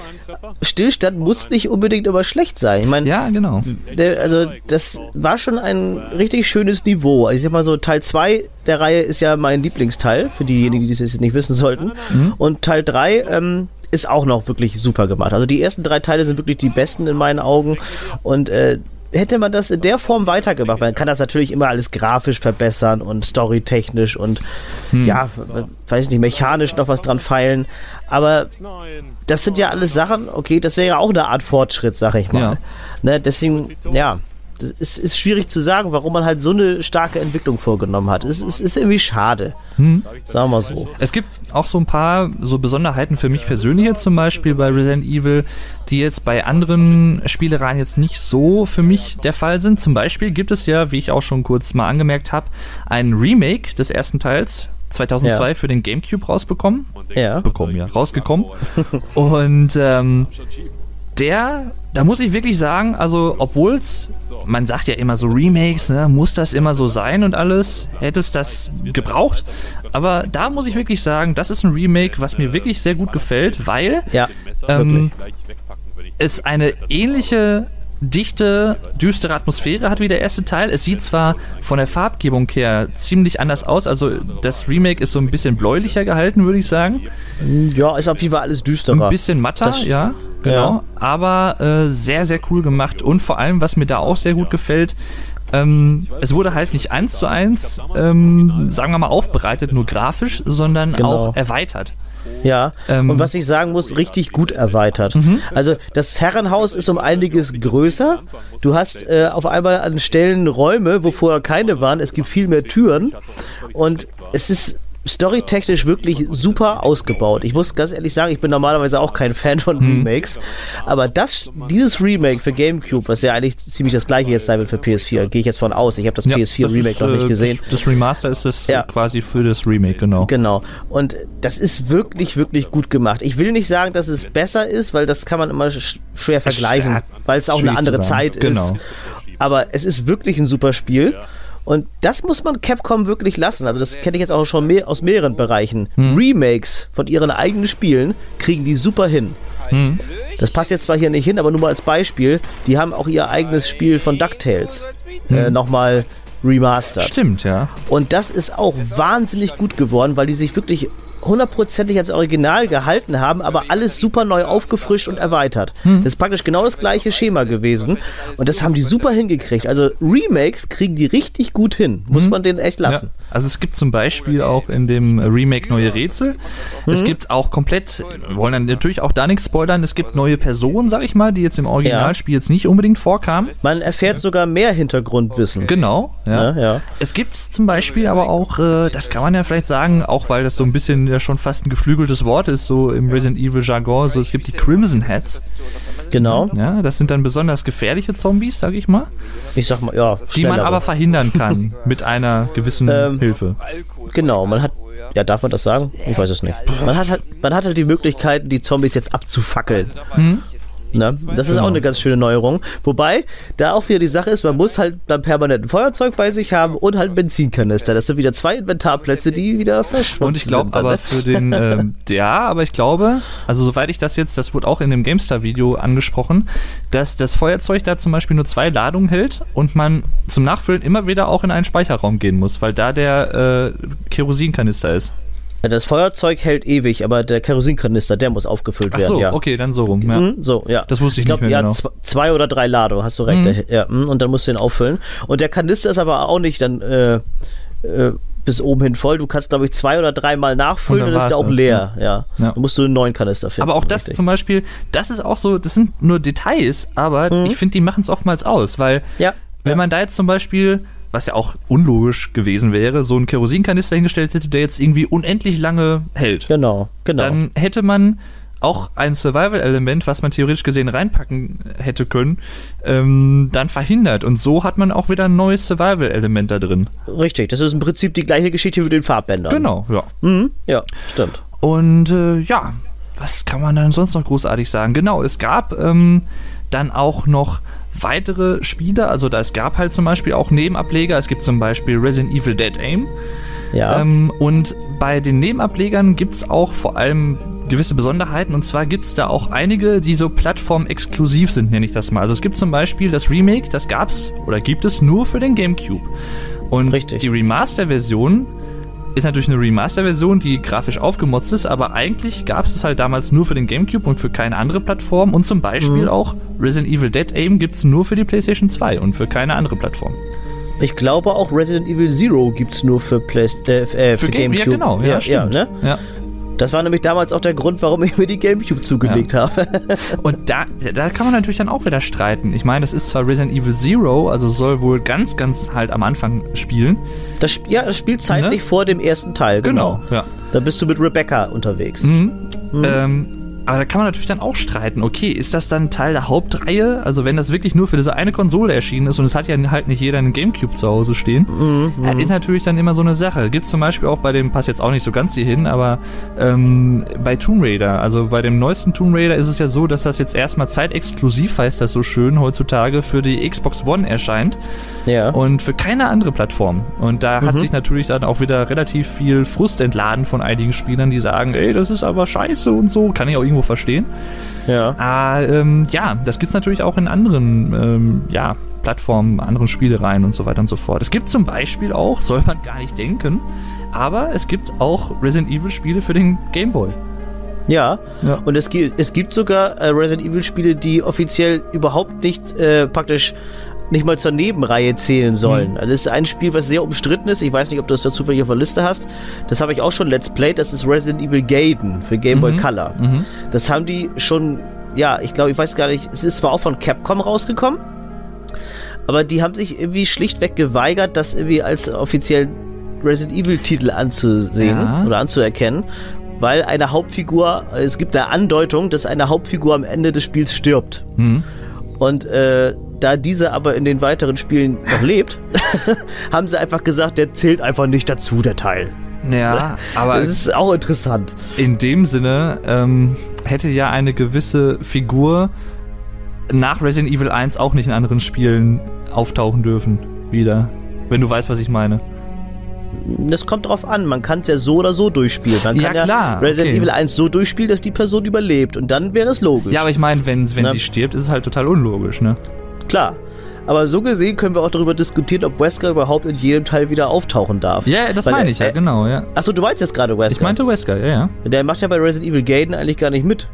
Stillstand muss nicht unbedingt immer schlecht sein. Ich meine, ja, genau. Der, also, das war schon ein richtig schönes Niveau. Also, ich sag mal so, Teil 2 der Reihe ist ja mein Lieblingsteil, für diejenigen, die das jetzt nicht wissen sollten. Mhm. Und Teil 3, ähm, ist auch noch wirklich super gemacht. Also die ersten drei Teile sind wirklich die besten in meinen Augen. Und äh, hätte man das in der Form weitergemacht. Man kann das natürlich immer alles grafisch verbessern und storytechnisch und hm. ja, weiß nicht, mechanisch noch was dran feilen. Aber das sind ja alles Sachen, okay, das wäre ja auch eine Art Fortschritt, sag ich mal. Ja. Ne, deswegen, ja, es ist schwierig zu sagen, warum man halt so eine starke Entwicklung vorgenommen hat. Es, es ist irgendwie schade. Hm. Sagen wir mal so. Es gibt auch so ein paar so Besonderheiten für mich persönlich jetzt zum Beispiel bei Resident Evil, die jetzt bei anderen Spielereien jetzt nicht so für mich der Fall sind. Zum Beispiel gibt es ja, wie ich auch schon kurz mal angemerkt habe, ein Remake des ersten Teils 2002 ja. für den GameCube rausbekommen. Ja. Bekommen, ja. Rausgekommen. Und ähm, der, da muss ich wirklich sagen, also obwohl es, man sagt ja immer so Remakes, ne, muss das immer so sein und alles, hätte es das gebraucht. Aber da muss ich wirklich sagen, das ist ein Remake, was mir wirklich sehr gut gefällt, weil ja, ähm, es eine ähnliche dichte, düstere Atmosphäre hat wie der erste Teil. Es sieht zwar von der Farbgebung her ziemlich anders aus, also das Remake ist so ein bisschen bläulicher gehalten, würde ich sagen. Ja, ist auf jeden Fall alles düsterer. Ein bisschen matter, das, ja, genau. Ja. Aber äh, sehr, sehr cool gemacht und vor allem, was mir da auch sehr gut gefällt, ähm, es wurde halt nicht eins zu eins, ähm, sagen wir mal, aufbereitet, nur grafisch, sondern genau. auch erweitert. Ja, ähm, und was ich sagen muss, richtig gut erweitert. Mhm. Also das Herrenhaus ist um einiges größer. Du hast äh, auf einmal an Stellen Räume, wo vorher keine waren. Es gibt viel mehr Türen. Und es ist storytechnisch wirklich super ausgebaut. Ich muss ganz ehrlich sagen, ich bin normalerweise auch kein Fan von hm. Remakes, aber das, dieses Remake für GameCube, was ja eigentlich ziemlich das gleiche jetzt sein wird für PS4, gehe ich jetzt von aus. Ich habe das ja, PS4 das Remake ist, noch nicht äh, gesehen. Das, das Remaster ist es ja. quasi für das Remake, genau. Genau. Und das ist wirklich, wirklich gut gemacht. Ich will nicht sagen, dass es besser ist, weil das kann man immer schwer vergleichen, weil es auch eine andere Zeit genau. ist. Aber es ist wirklich ein super Spiel. Und das muss man Capcom wirklich lassen. Also das kenne ich jetzt auch schon mehr aus mehreren Bereichen. Hm. Remakes von ihren eigenen Spielen kriegen die super hin. Hm. Das passt jetzt zwar hier nicht hin, aber nur mal als Beispiel. Die haben auch ihr eigenes Spiel von DuckTales hm. äh, nochmal remastered. Stimmt, ja. Und das ist auch wahnsinnig gut geworden, weil die sich wirklich hundertprozentig als Original gehalten haben, aber alles super neu aufgefrischt und erweitert. Hm. Das ist praktisch genau das gleiche Schema gewesen und das haben die super hingekriegt. Also Remakes kriegen die richtig gut hin, muss hm. man denen echt lassen. Ja. Also es gibt zum Beispiel auch in dem Remake neue Rätsel. Hm. Es gibt auch komplett, wir wollen dann natürlich auch da nichts spoilern, es gibt neue Personen, sag ich mal, die jetzt im Originalspiel ja. jetzt nicht unbedingt vorkamen. Man erfährt sogar mehr Hintergrundwissen. Genau, ja. ja es gibt zum Beispiel aber auch, äh, das kann man ja vielleicht sagen, auch weil das so ein bisschen ja schon fast ein geflügeltes Wort ist, so im Resident Evil Jargon. So, es gibt die Crimson Heads. Genau. Ja, das sind dann besonders gefährliche Zombies, sag ich mal. Ich sag mal, ja. Die man aber verhindern kann mit einer gewissen ähm, Hilfe. Genau, man hat ja, darf man das sagen? Ich weiß es nicht. Man hat halt, man hat halt die Möglichkeit, die Zombies jetzt abzufackeln. Hm? Ne? Das ist genau. auch eine ganz schöne Neuerung. Wobei, da auch wieder die Sache ist, man muss halt dann permanent ein Feuerzeug bei sich haben und halt Benzinkanister. Das sind wieder zwei Inventarplätze, die wieder verschwunden Und ich glaube aber ne? für den, ähm, ja, aber ich glaube, also soweit ich das jetzt, das wurde auch in dem GameStar-Video angesprochen, dass das Feuerzeug da zum Beispiel nur zwei Ladungen hält und man zum Nachfüllen immer wieder auch in einen Speicherraum gehen muss, weil da der äh, Kerosinkanister ist. Das Feuerzeug hält ewig, aber der Kerosinkanister, der muss aufgefüllt Ach so, werden. Ja. okay, dann so rum. Ja. Mhm, so, ja. Das wusste ich, ich glaub, nicht mehr ja, genau. Zwei oder drei Ladungen, hast du recht. Mhm. Ja, mhm, und dann musst du den auffüllen. Und der Kanister ist aber auch nicht dann äh, äh, bis oben hin voll. Du kannst, glaube ich, zwei oder dreimal nachfüllen und dann, dann ist der auch leer. Ja. ja. ja. Dann musst du einen neuen Kanister finden. Aber auch das richtig. zum Beispiel, das ist auch so, das sind nur Details, aber mhm. ich finde, die machen es oftmals aus, weil ja. wenn man da jetzt zum Beispiel was ja auch unlogisch gewesen wäre, so einen Kerosinkanister hingestellt hätte, der jetzt irgendwie unendlich lange hält. Genau, genau. Dann hätte man auch ein Survival-Element, was man theoretisch gesehen reinpacken hätte können, ähm, dann verhindert. Und so hat man auch wieder ein neues Survival-Element da drin. Richtig, das ist im Prinzip die gleiche Geschichte wie den Farbbändern. Genau, ja. Mhm, ja, stimmt. Und äh, ja, was kann man dann sonst noch großartig sagen? Genau, es gab ähm, dann auch noch weitere Spiele. Also da, es gab halt zum Beispiel auch Nebenableger. Es gibt zum Beispiel Resident Evil Dead Aim. Ja. Ähm, und bei den Nebenablegern gibt es auch vor allem gewisse Besonderheiten. Und zwar gibt es da auch einige, die so plattformexklusiv sind, nenne ich das mal. Also es gibt zum Beispiel das Remake, das gab es oder gibt es nur für den GameCube. Und Richtig. die Remaster-Version ist natürlich eine Remaster-Version, die grafisch aufgemotzt ist, aber eigentlich gab es es halt damals nur für den GameCube und für keine andere Plattform. Und zum Beispiel mhm. auch Resident Evil Dead Aim gibt es nur für die PlayStation 2 und für keine andere Plattform. Ich glaube auch Resident Evil Zero gibt es nur für, Play äh, äh, für, für Game, GameCube. Ja, genau, ja, ja stimmt. Ja, ne? ja. Das war nämlich damals auch der Grund, warum ich mir die Gamecube zugelegt ja. habe. Und da, da kann man natürlich dann auch wieder streiten. Ich meine, das ist zwar Resident Evil Zero, also soll wohl ganz, ganz halt am Anfang spielen. Das, ja, das spielt zeitlich ne? vor dem ersten Teil, genau. genau. ja. Da bist du mit Rebecca unterwegs. Mhm. Mhm. Ähm, aber da kann man natürlich dann auch streiten, okay, ist das dann Teil der Hauptreihe? Also wenn das wirklich nur für diese eine Konsole erschienen ist und es hat ja halt nicht jeder einen Gamecube zu Hause stehen, mhm, das ist natürlich dann immer so eine Sache. Gibt es zum Beispiel auch bei dem, passt jetzt auch nicht so ganz hier hin, aber ähm, bei Tomb Raider, also bei dem neuesten Tomb Raider ist es ja so, dass das jetzt erstmal zeitexklusiv, heißt das so schön, heutzutage für die Xbox One erscheint. Ja. Und für keine andere Plattform. Und da mhm. hat sich natürlich dann auch wieder relativ viel Frust entladen von einigen Spielern, die sagen, ey, das ist aber scheiße und so. Kann ich auch irgendwo irgendwo verstehen. Ja. Ah, ähm, ja, das gibt es natürlich auch in anderen ähm, ja, Plattformen, anderen Spielereien und so weiter und so fort. Es gibt zum Beispiel auch, soll man gar nicht denken, aber es gibt auch Resident Evil Spiele für den Game Boy. Ja, ja. und es gibt, es gibt sogar äh, Resident Evil Spiele, die offiziell überhaupt nicht äh, praktisch nicht mal zur Nebenreihe zählen sollen. Mhm. Also es ist ein Spiel, was sehr umstritten ist. Ich weiß nicht, ob du das da zufällig auf der Liste hast. Das habe ich auch schon Let's Played. Das ist Resident Evil Gaiden für Game Boy mhm. Color. Mhm. Das haben die schon, ja, ich glaube, ich weiß gar nicht, es ist zwar auch von Capcom rausgekommen, aber die haben sich irgendwie schlichtweg geweigert, das irgendwie als offiziell Resident Evil Titel anzusehen ja. oder anzuerkennen, weil eine Hauptfigur, es gibt eine Andeutung, dass eine Hauptfigur am Ende des Spiels stirbt. Mhm. Und äh, da diese aber in den weiteren Spielen noch lebt, haben sie einfach gesagt, der zählt einfach nicht dazu, der Teil. Ja, aber. Das ist auch interessant. In dem Sinne ähm, hätte ja eine gewisse Figur nach Resident Evil 1 auch nicht in anderen Spielen auftauchen dürfen. Wieder. Wenn du weißt, was ich meine. Das kommt drauf an, man kann es ja so oder so durchspielen. Man kann ja, klar, ja Resident okay. Evil 1 so durchspielen, dass die Person überlebt und dann wäre es logisch. Ja, aber ich meine, wenn, wenn sie stirbt, ist es halt total unlogisch, ne? Klar. aber so gesehen können wir auch darüber diskutieren, ob Wesker überhaupt in jedem Teil wieder auftauchen darf. Ja, das Weil meine ich ja, er- genau, ja. Achso, du meinst jetzt gerade Wesker. Ich meinte Wesker, ja, ja. Der macht ja bei Resident Evil Gaiden eigentlich gar nicht mit.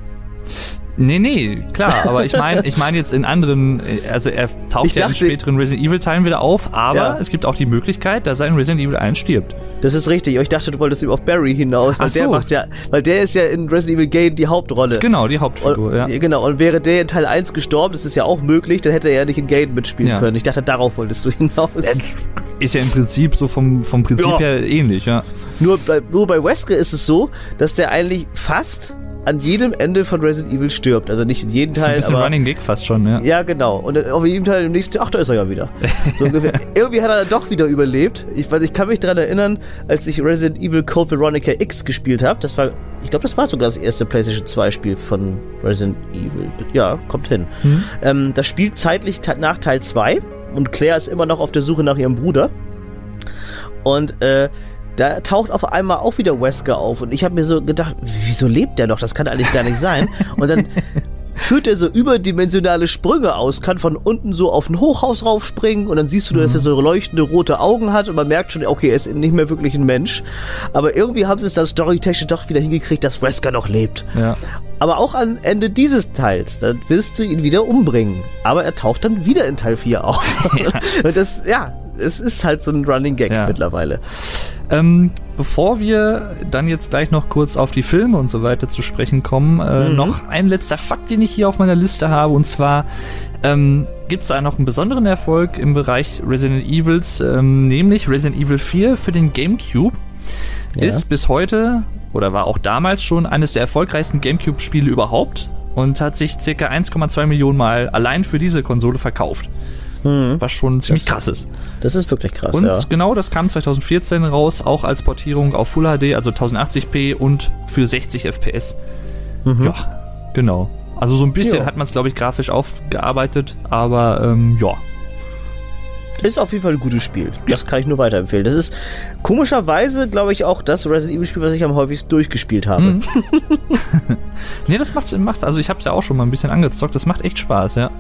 Nee, nee, klar, aber ich meine ich mein jetzt in anderen, also er taucht Ich ja in späteren Resident Evil Teilen wieder auf, aber Ja. es gibt auch die Möglichkeit, dass er in Resident Evil 1 stirbt. Das ist richtig, aber ich dachte, du wolltest eben auf Barry hinaus, weil Ach der so. macht ja, weil der ist ja in Resident Evil Gaiden die Hauptrolle. Genau, die Hauptfigur, Und, ja. Genau, und wäre der in Teil 1 gestorben, das ist ja auch möglich, dann hätte er ja nicht in Gaiden mitspielen Ja. können. Ich dachte, darauf wolltest du hinaus. Ist ja im Prinzip so vom, vom Prinzip Ja. her ähnlich, ja. Nur bei, nur bei Wesker ist es so, dass der eigentlich fast an jedem Ende von Resident Evil stirbt. Also nicht in jedem Das ist ein Teil, bisschen aber... Running Gig fast schon, ja. Ja, genau. Und auf jedem Teil im nächsten, ach, da ist er ja wieder. So ungefähr. Irgendwie hat er doch wieder überlebt. Ich, weiß, ich kann mich daran erinnern, als ich Resident Evil Code Veronica X gespielt habe. Das war, ich glaube, das war sogar das erste PlayStation 2 Spiel von Resident Evil. Ja, kommt hin. Ähm, das spielt zeitlich nach Teil 2 und Claire ist immer noch auf der Suche nach ihrem Bruder. Und äh, da taucht auf einmal auch wieder Wesker auf. Und ich habe mir so gedacht, wieso lebt der noch? Das kann eigentlich gar nicht sein. Und dann führt er so überdimensionale Sprünge aus, kann von unten so auf ein Hochhaus raufspringen und dann siehst du, dass er so leuchtende rote Augen hat und man merkt schon, okay, er ist nicht mehr wirklich ein Mensch. Aber irgendwie haben sie es dann storytechnisch doch wieder hingekriegt, dass Wesker noch lebt. ja. Aber auch am Ende dieses Teils, dann wirst du ihn wieder umbringen. Aber er taucht dann wieder in Teil 4 auf. Und das, ja, es ist halt so ein Running Gag Ja. mittlerweile. Ähm, bevor wir dann jetzt gleich noch kurz auf die Filme und so weiter zu sprechen kommen, äh, Mhm. noch ein letzter Fakt, den ich hier auf meiner Liste habe. Und zwar ähm, gibt es da noch einen besonderen Erfolg im Bereich Resident Evils, ähm, nämlich Resident Evil 4 für den GameCube. Ja. Ist bis heute oder war auch damals schon eines der erfolgreichsten GameCube-Spiele überhaupt und hat sich circa 1,2 Millionen Mal allein für diese Konsole verkauft. Was schon ziemlich krass ist. Das ist wirklich krass, Und ja. genau, das kam 2014 raus, auch als Portierung auf Full HD, also 1080p und für 60 FPS. Ja, genau. Also so ein bisschen Ja. hat man es, glaube ich, grafisch aufgearbeitet, aber ähm, ja. Ist auf jeden Fall ein gutes Spiel. Das kann ich nur weiterempfehlen. Das ist komischerweise, glaube ich, auch das Resident Evil Spiel, was ich am häufigsten durchgespielt habe. Mhm. Nee, das macht, macht also ich habe es ja auch schon mal ein bisschen angezockt, das macht echt Spaß, ja.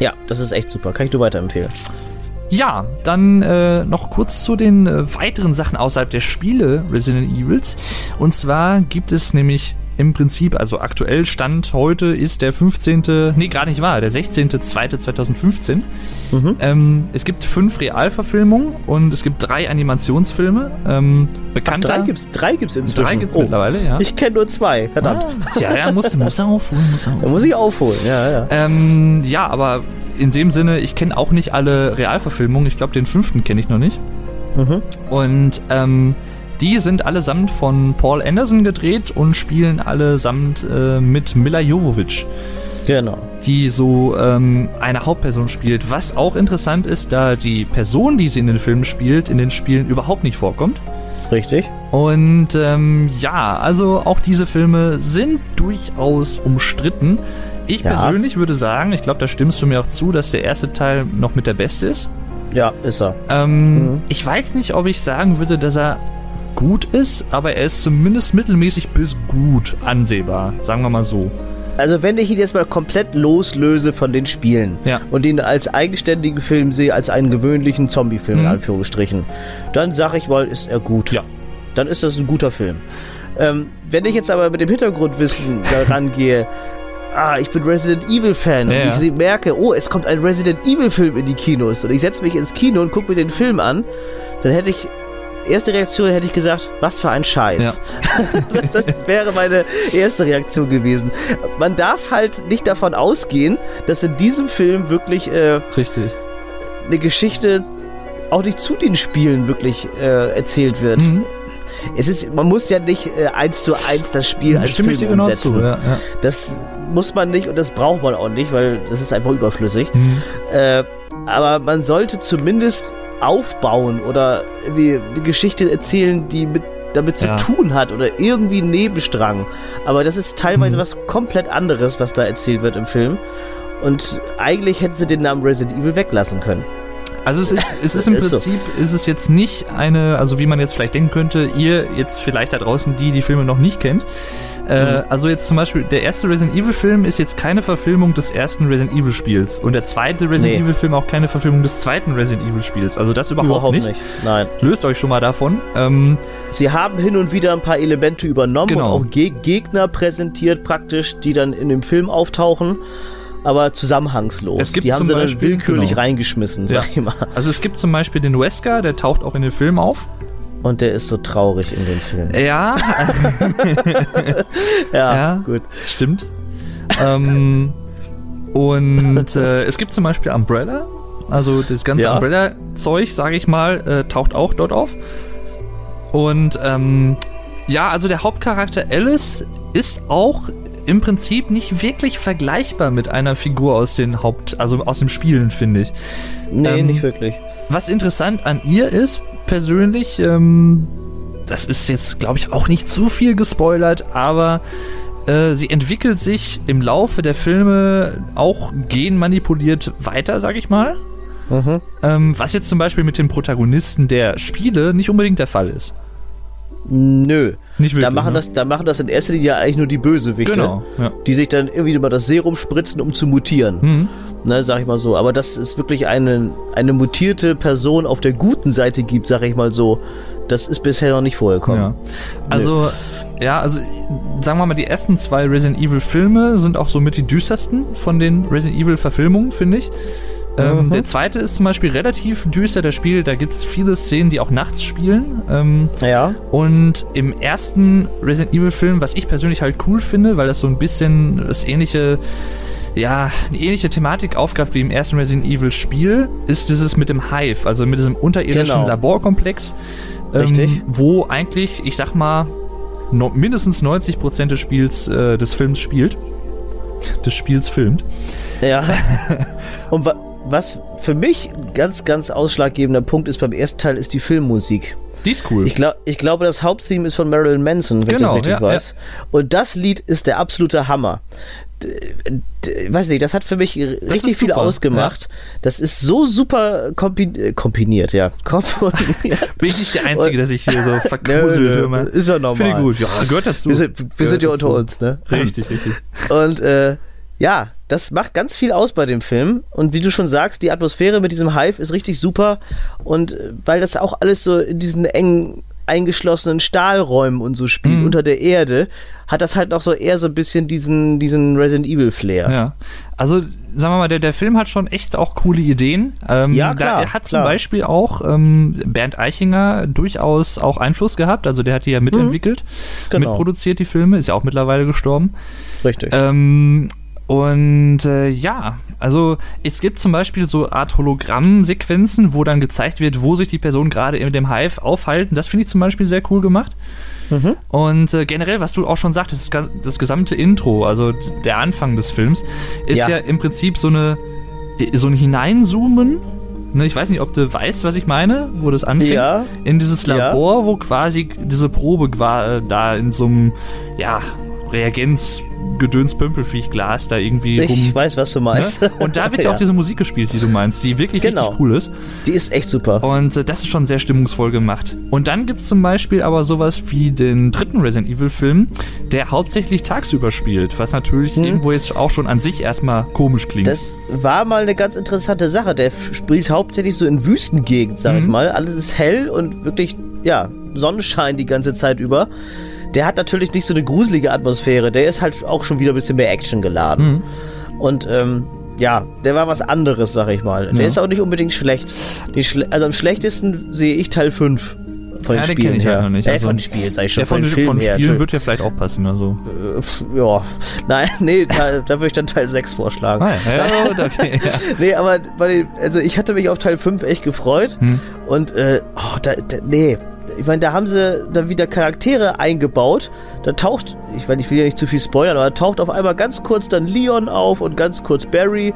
Ja, das ist echt super. Kann ich nur weiterempfehlen. Ja, dann äh, noch kurz zu den äh, weiteren Sachen außerhalb der Spiele Resident Evils. Und zwar gibt es nämlich im Prinzip, also aktuell Stand heute ist der 15., nee, gar nicht wahr, der 16.02.2015. Ähm, es gibt fünf Realverfilmungen und es gibt drei Animationsfilme. Ähm, bekannter. Drei gibt's, drei gibt's inzwischen. Drei gibt's Oh, mittlerweile, ja. Ich kenne nur zwei, verdammt. Ah, ja, ja, muss, muss er aufholen, muss er aufholen. muss ich aufholen, ja, ja. Ähm, ja, aber in dem Sinne, ich kenne auch nicht alle Realverfilmungen. Ich glaube, den fünften kenne ich noch nicht. Mhm. Und ähm, die sind allesamt von Paul Anderson gedreht und spielen allesamt äh, mit Mila Jovovich, Genau. die so ähm, eine Hauptperson spielt. Was auch interessant ist, da die Person, die sie in den Filmen spielt, in den Spielen überhaupt nicht vorkommt. Richtig. Und ähm, ja, also auch diese Filme sind durchaus umstritten. Ich Ja. persönlich würde sagen, ich glaube, da stimmst du mir auch zu, dass der erste Teil noch mit der beste ist. Ja, ist er. Ähm, Mhm. Ich weiß nicht, ob ich sagen würde, dass er gut ist, aber er ist zumindest mittelmäßig bis gut ansehbar, sagen wir mal so. Also wenn ich ihn jetzt mal komplett loslöse von den Spielen Ja. und ihn als eigenständigen Film sehe, als einen gewöhnlichen Zombie-Film in Mhm. Anführungsstrichen, dann sage ich mal, ist er gut. Ja. Dann ist das ein guter Film. Ähm, wenn ich jetzt aber mit dem Hintergrundwissen da rangehe, ah, ich bin Resident Evil Fan Ja, und ich merke, oh, es kommt ein Resident Evil Film in die Kinos und ich setze mich ins Kino und gucke mir den Film an, dann hätte ich erste Reaktion hätte ich gesagt, was für ein Scheiß. Ja. das, das wäre meine erste Reaktion gewesen. Man darf halt nicht davon ausgehen, dass in diesem Film wirklich äh, Richtig. eine Geschichte auch nicht zu den Spielen wirklich äh, erzählt wird. Mhm. Es ist, man muss ja nicht äh, eins zu eins das Spiel als Stimme Film genau umsetzen. zu. Ja, ja. Das muss man nicht und das braucht man auch nicht, weil das ist einfach überflüssig. Mhm. Äh, aber man sollte zumindest aufbauen oder irgendwie eine Geschichte erzählen, die mit, damit Ja. zu tun hat oder irgendwie einen Nebenstrang. Aber das ist teilweise Mhm. was komplett anderes, was da erzählt wird im Film. Und eigentlich hätten sie den Namen Resident Evil weglassen können. Also es ist, es ist im Ist so. Prinzip, ist es jetzt nicht eine, also wie man jetzt vielleicht denken könnte, ihr jetzt vielleicht da draußen, die die Filme noch nicht kennt, Äh, also jetzt zum Beispiel, der erste Resident Evil Film ist jetzt keine Verfilmung des ersten Resident Evil Spiels. Und der zweite Resident Nee. Evil Film auch keine Verfilmung des zweiten Resident Evil Spiels. Also das überhaupt, nicht. Nein. Löst euch schon mal davon. Ähm, Sie haben hin und wieder ein paar Elemente übernommen Genau. und auch Ge Gegner präsentiert praktisch, die dann in dem Film auftauchen, aber zusammenhangslos. Es gibt die haben sie dann Beispiel- willkürlich genau. reingeschmissen, Ja. sag ich mal. also es gibt zum Beispiel den Wesker, der taucht auch in den Film auf. Und der ist so traurig in dem Film. Ja, Ja, ja. gut. stimmt. ähm, und äh, es gibt zum Beispiel Umbrella. Also das ganze Ja. Umbrella-Zeug, sage ich mal, äh, taucht auch dort auf. Und ähm, ja, also der Hauptcharakter Alice ist auch im Prinzip nicht wirklich vergleichbar mit einer Figur aus den Haupt, also aus dem Spielen, finde ich. Nee, Ähm, nicht wirklich. Was interessant an ihr ist, persönlich, ähm, das ist jetzt, glaube ich, auch nicht zu viel gespoilert, aber äh, sie entwickelt sich im Laufe der Filme auch genmanipuliert weiter, sag ich mal. Mhm. Ähm, was jetzt zum Beispiel mit den Protagonisten der Spiele nicht unbedingt der Fall ist. Nö. Nicht wirklich. Da machen, ne? das, da machen das in erster Linie eigentlich nur die Bösewichte, Genau, ja. die sich dann irgendwie mal das Serum spritzen, um zu mutieren. Mhm. Ne, sag ich mal so. Aber dass es wirklich eine, eine mutierte Person auf der guten Seite gibt, sag ich mal so, das ist bisher noch nicht vorgekommen. Ja. Also, ja, also sagen wir mal, die ersten zwei Resident Evil Filme sind auch somit die düstersten von den Resident Evil Verfilmungen, finde ich. Ähm, Mhm. Der zweite ist zum Beispiel relativ düster, der Spiel, da gibt es viele Szenen, die auch nachts spielen. Ähm, Ja. und im ersten Resident Evil Film, was ich persönlich halt cool finde, weil das so ein bisschen das ähnliche, ja, eine ähnliche Thematik aufgreift wie im ersten Resident Evil Spiel, ist dieses mit dem Hive, also mit diesem unterirdischen Genau. Laborkomplex. ähm. Wo eigentlich, ich sag mal, no, mindestens 90% des Spiels, äh, des Films spielt. Des Spiels filmt. Ja. Und wa was für mich ein ganz, ganz ausschlaggebender Punkt ist beim ersten Teil, ist die Filmmusik. Die ist cool. Ich, glaub, ich glaube, das Haupttheme ist von Marilyn Manson, wenn Genau, ich das richtig ja, weiß. Und das Lied ist der absolute Hammer. Weiß nicht, das hat für mich richtig ist viel ausgemacht. Das ist so super kompi äh, kombiniert, ja. Bin ich nicht der Einzige, der sich hier so nö, immer. ist ja normal. Finde ich gut. Ja, gehört dazu. Wir sind, wir sind ja unter uns, ne? Richtig, richtig. Und äh, ja, das macht ganz viel aus bei dem Film. Und wie du schon sagst, die Atmosphäre mit diesem Hive ist richtig super. Und äh, weil das auch alles so in diesen engen eingeschlossenen Stahlräumen und so spielt, Mhm. unter der Erde, hat das halt noch so eher so ein bisschen diesen, diesen Resident Evil Flair. Ja. Also, sagen wir mal, der, der Film hat schon echt auch coole Ideen. Ähm, Ja, Da klar, hat zum klar. Beispiel auch ähm, Bernd Eichinger durchaus auch Einfluss gehabt. Also, der hat die ja mitentwickelt, Genau. mitproduziert, die Filme. Ist ja auch mittlerweile gestorben. Richtig. Ähm, und äh, ja, also es gibt zum Beispiel so Art Hologramm-Sequenzen, wo dann gezeigt wird, wo sich die Personen gerade in dem Hive aufhalten. Das finde ich zum Beispiel sehr cool gemacht. Mhm. Und äh, generell, was du auch schon sagtest, das, das gesamte Intro, also der Anfang des Films, ist ja, Ja. im Prinzip so eine so ein Hineinzoomen. Ne, ich weiß nicht, ob du weißt, was ich meine, wo das anfängt. Ja. In dieses Ja. Labor, wo quasi diese Probe war, äh, da in so einem, ja, Reagenz, Gedöns, Pömpelfiech-Glas da irgendwie rum. ich weiß, was du meinst. Ne? Und da wird ja auch diese Musik gespielt, die du meinst, die wirklich Genau. richtig cool ist. Die ist echt super. Und äh, das ist schon sehr stimmungsvoll gemacht. Und dann gibt es zum Beispiel aber sowas wie den dritten Resident Evil-Film, der hauptsächlich tagsüber spielt, was natürlich irgendwo jetzt auch schon an sich erstmal komisch klingt. Hm. Das war mal eine ganz interessante Sache. Der spielt hauptsächlich so in Wüstengegend, sag ich Mhm. mal. Alles ist hell und wirklich, ja, Sonnenschein die ganze Zeit über. Der hat natürlich nicht so eine gruselige Atmosphäre. Der ist halt auch schon wieder ein bisschen mehr Action geladen. Mhm. Und, ähm, ja, der war was anderes, sag ich mal. Der Ja. ist auch nicht unbedingt schlecht. Schle also am schlechtesten sehe ich Teil 5 von Ja, den den Spielen ich her. halt noch nicht. Äh, Also- von den Spielen, sag ich schon. der von, den von, Filmen her, Spielen Entschuldigung. wird ja vielleicht auch passen. Also. Äh, Ja, nein, nee, da, da würde ich dann Teil 6 vorschlagen. Ah, ja, ja, okay, ja. Nee, aber bei den, also ich hatte mich auf Teil 5 echt gefreut. Hm. Und, äh, oh, da, da, nee. Ich meine, da haben sie dann wieder Charaktere eingebaut. Da taucht, ich meine, ich will ja nicht zu viel spoilern, aber da taucht auf einmal ganz kurz dann Leon auf und ganz kurz Barry.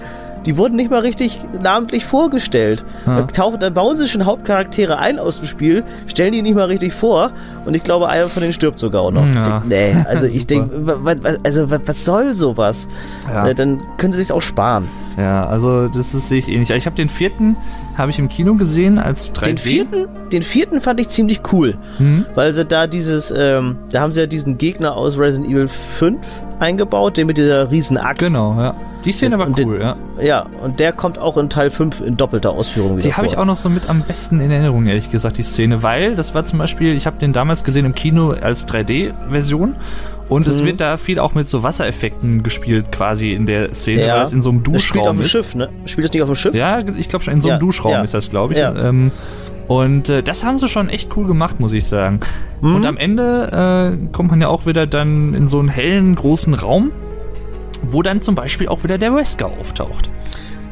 Die wurden nicht mal richtig namentlich vorgestellt. Ja. Da, tauchen, da bauen sie schon Hauptcharaktere ein aus dem Spiel, stellen die nicht mal richtig vor und ich glaube, einer von denen stirbt sogar auch noch. Ja. Denk, nee, also ich denke, also wa- was soll sowas? Ja. Äh, Dann können sie sich auch sparen. Ja, also das ist, sehe ich ähnlich. Ich habe den vierten, habe ich im Kino gesehen als 3D. Den vierten, den vierten fand ich ziemlich cool, Mhm. weil sie da dieses, ähm, da haben sie ja diesen Gegner aus Resident Evil 5 eingebaut, den mit dieser riesen Axt. Genau, ja. Die Szene war cool, ja. Ja, und der kommt auch in Teil 5 in doppelter Ausführung wieder Die habe ich auch noch so mit am besten in Erinnerung, ehrlich gesagt, die Szene, weil das war zum Beispiel, ich habe den damals gesehen im Kino als 3D-Version und Mhm. es wird da viel auch mit so Wassereffekten gespielt quasi in der Szene, Ja. weil es in so einem Das spielt auf Duschraum dem ist. Schiff, ne? Spielt das nicht auf dem Schiff? Ja, ich glaube schon, in so einem Ja, Duschraum ja. ist das, glaube ich. Ja. Ähm, und äh, das haben sie schon echt cool gemacht, muss ich sagen. Mhm. Und am Ende äh, kommt man ja auch wieder dann in so einen hellen, großen Raum, wo dann zum Beispiel auch wieder der Wesker auftaucht.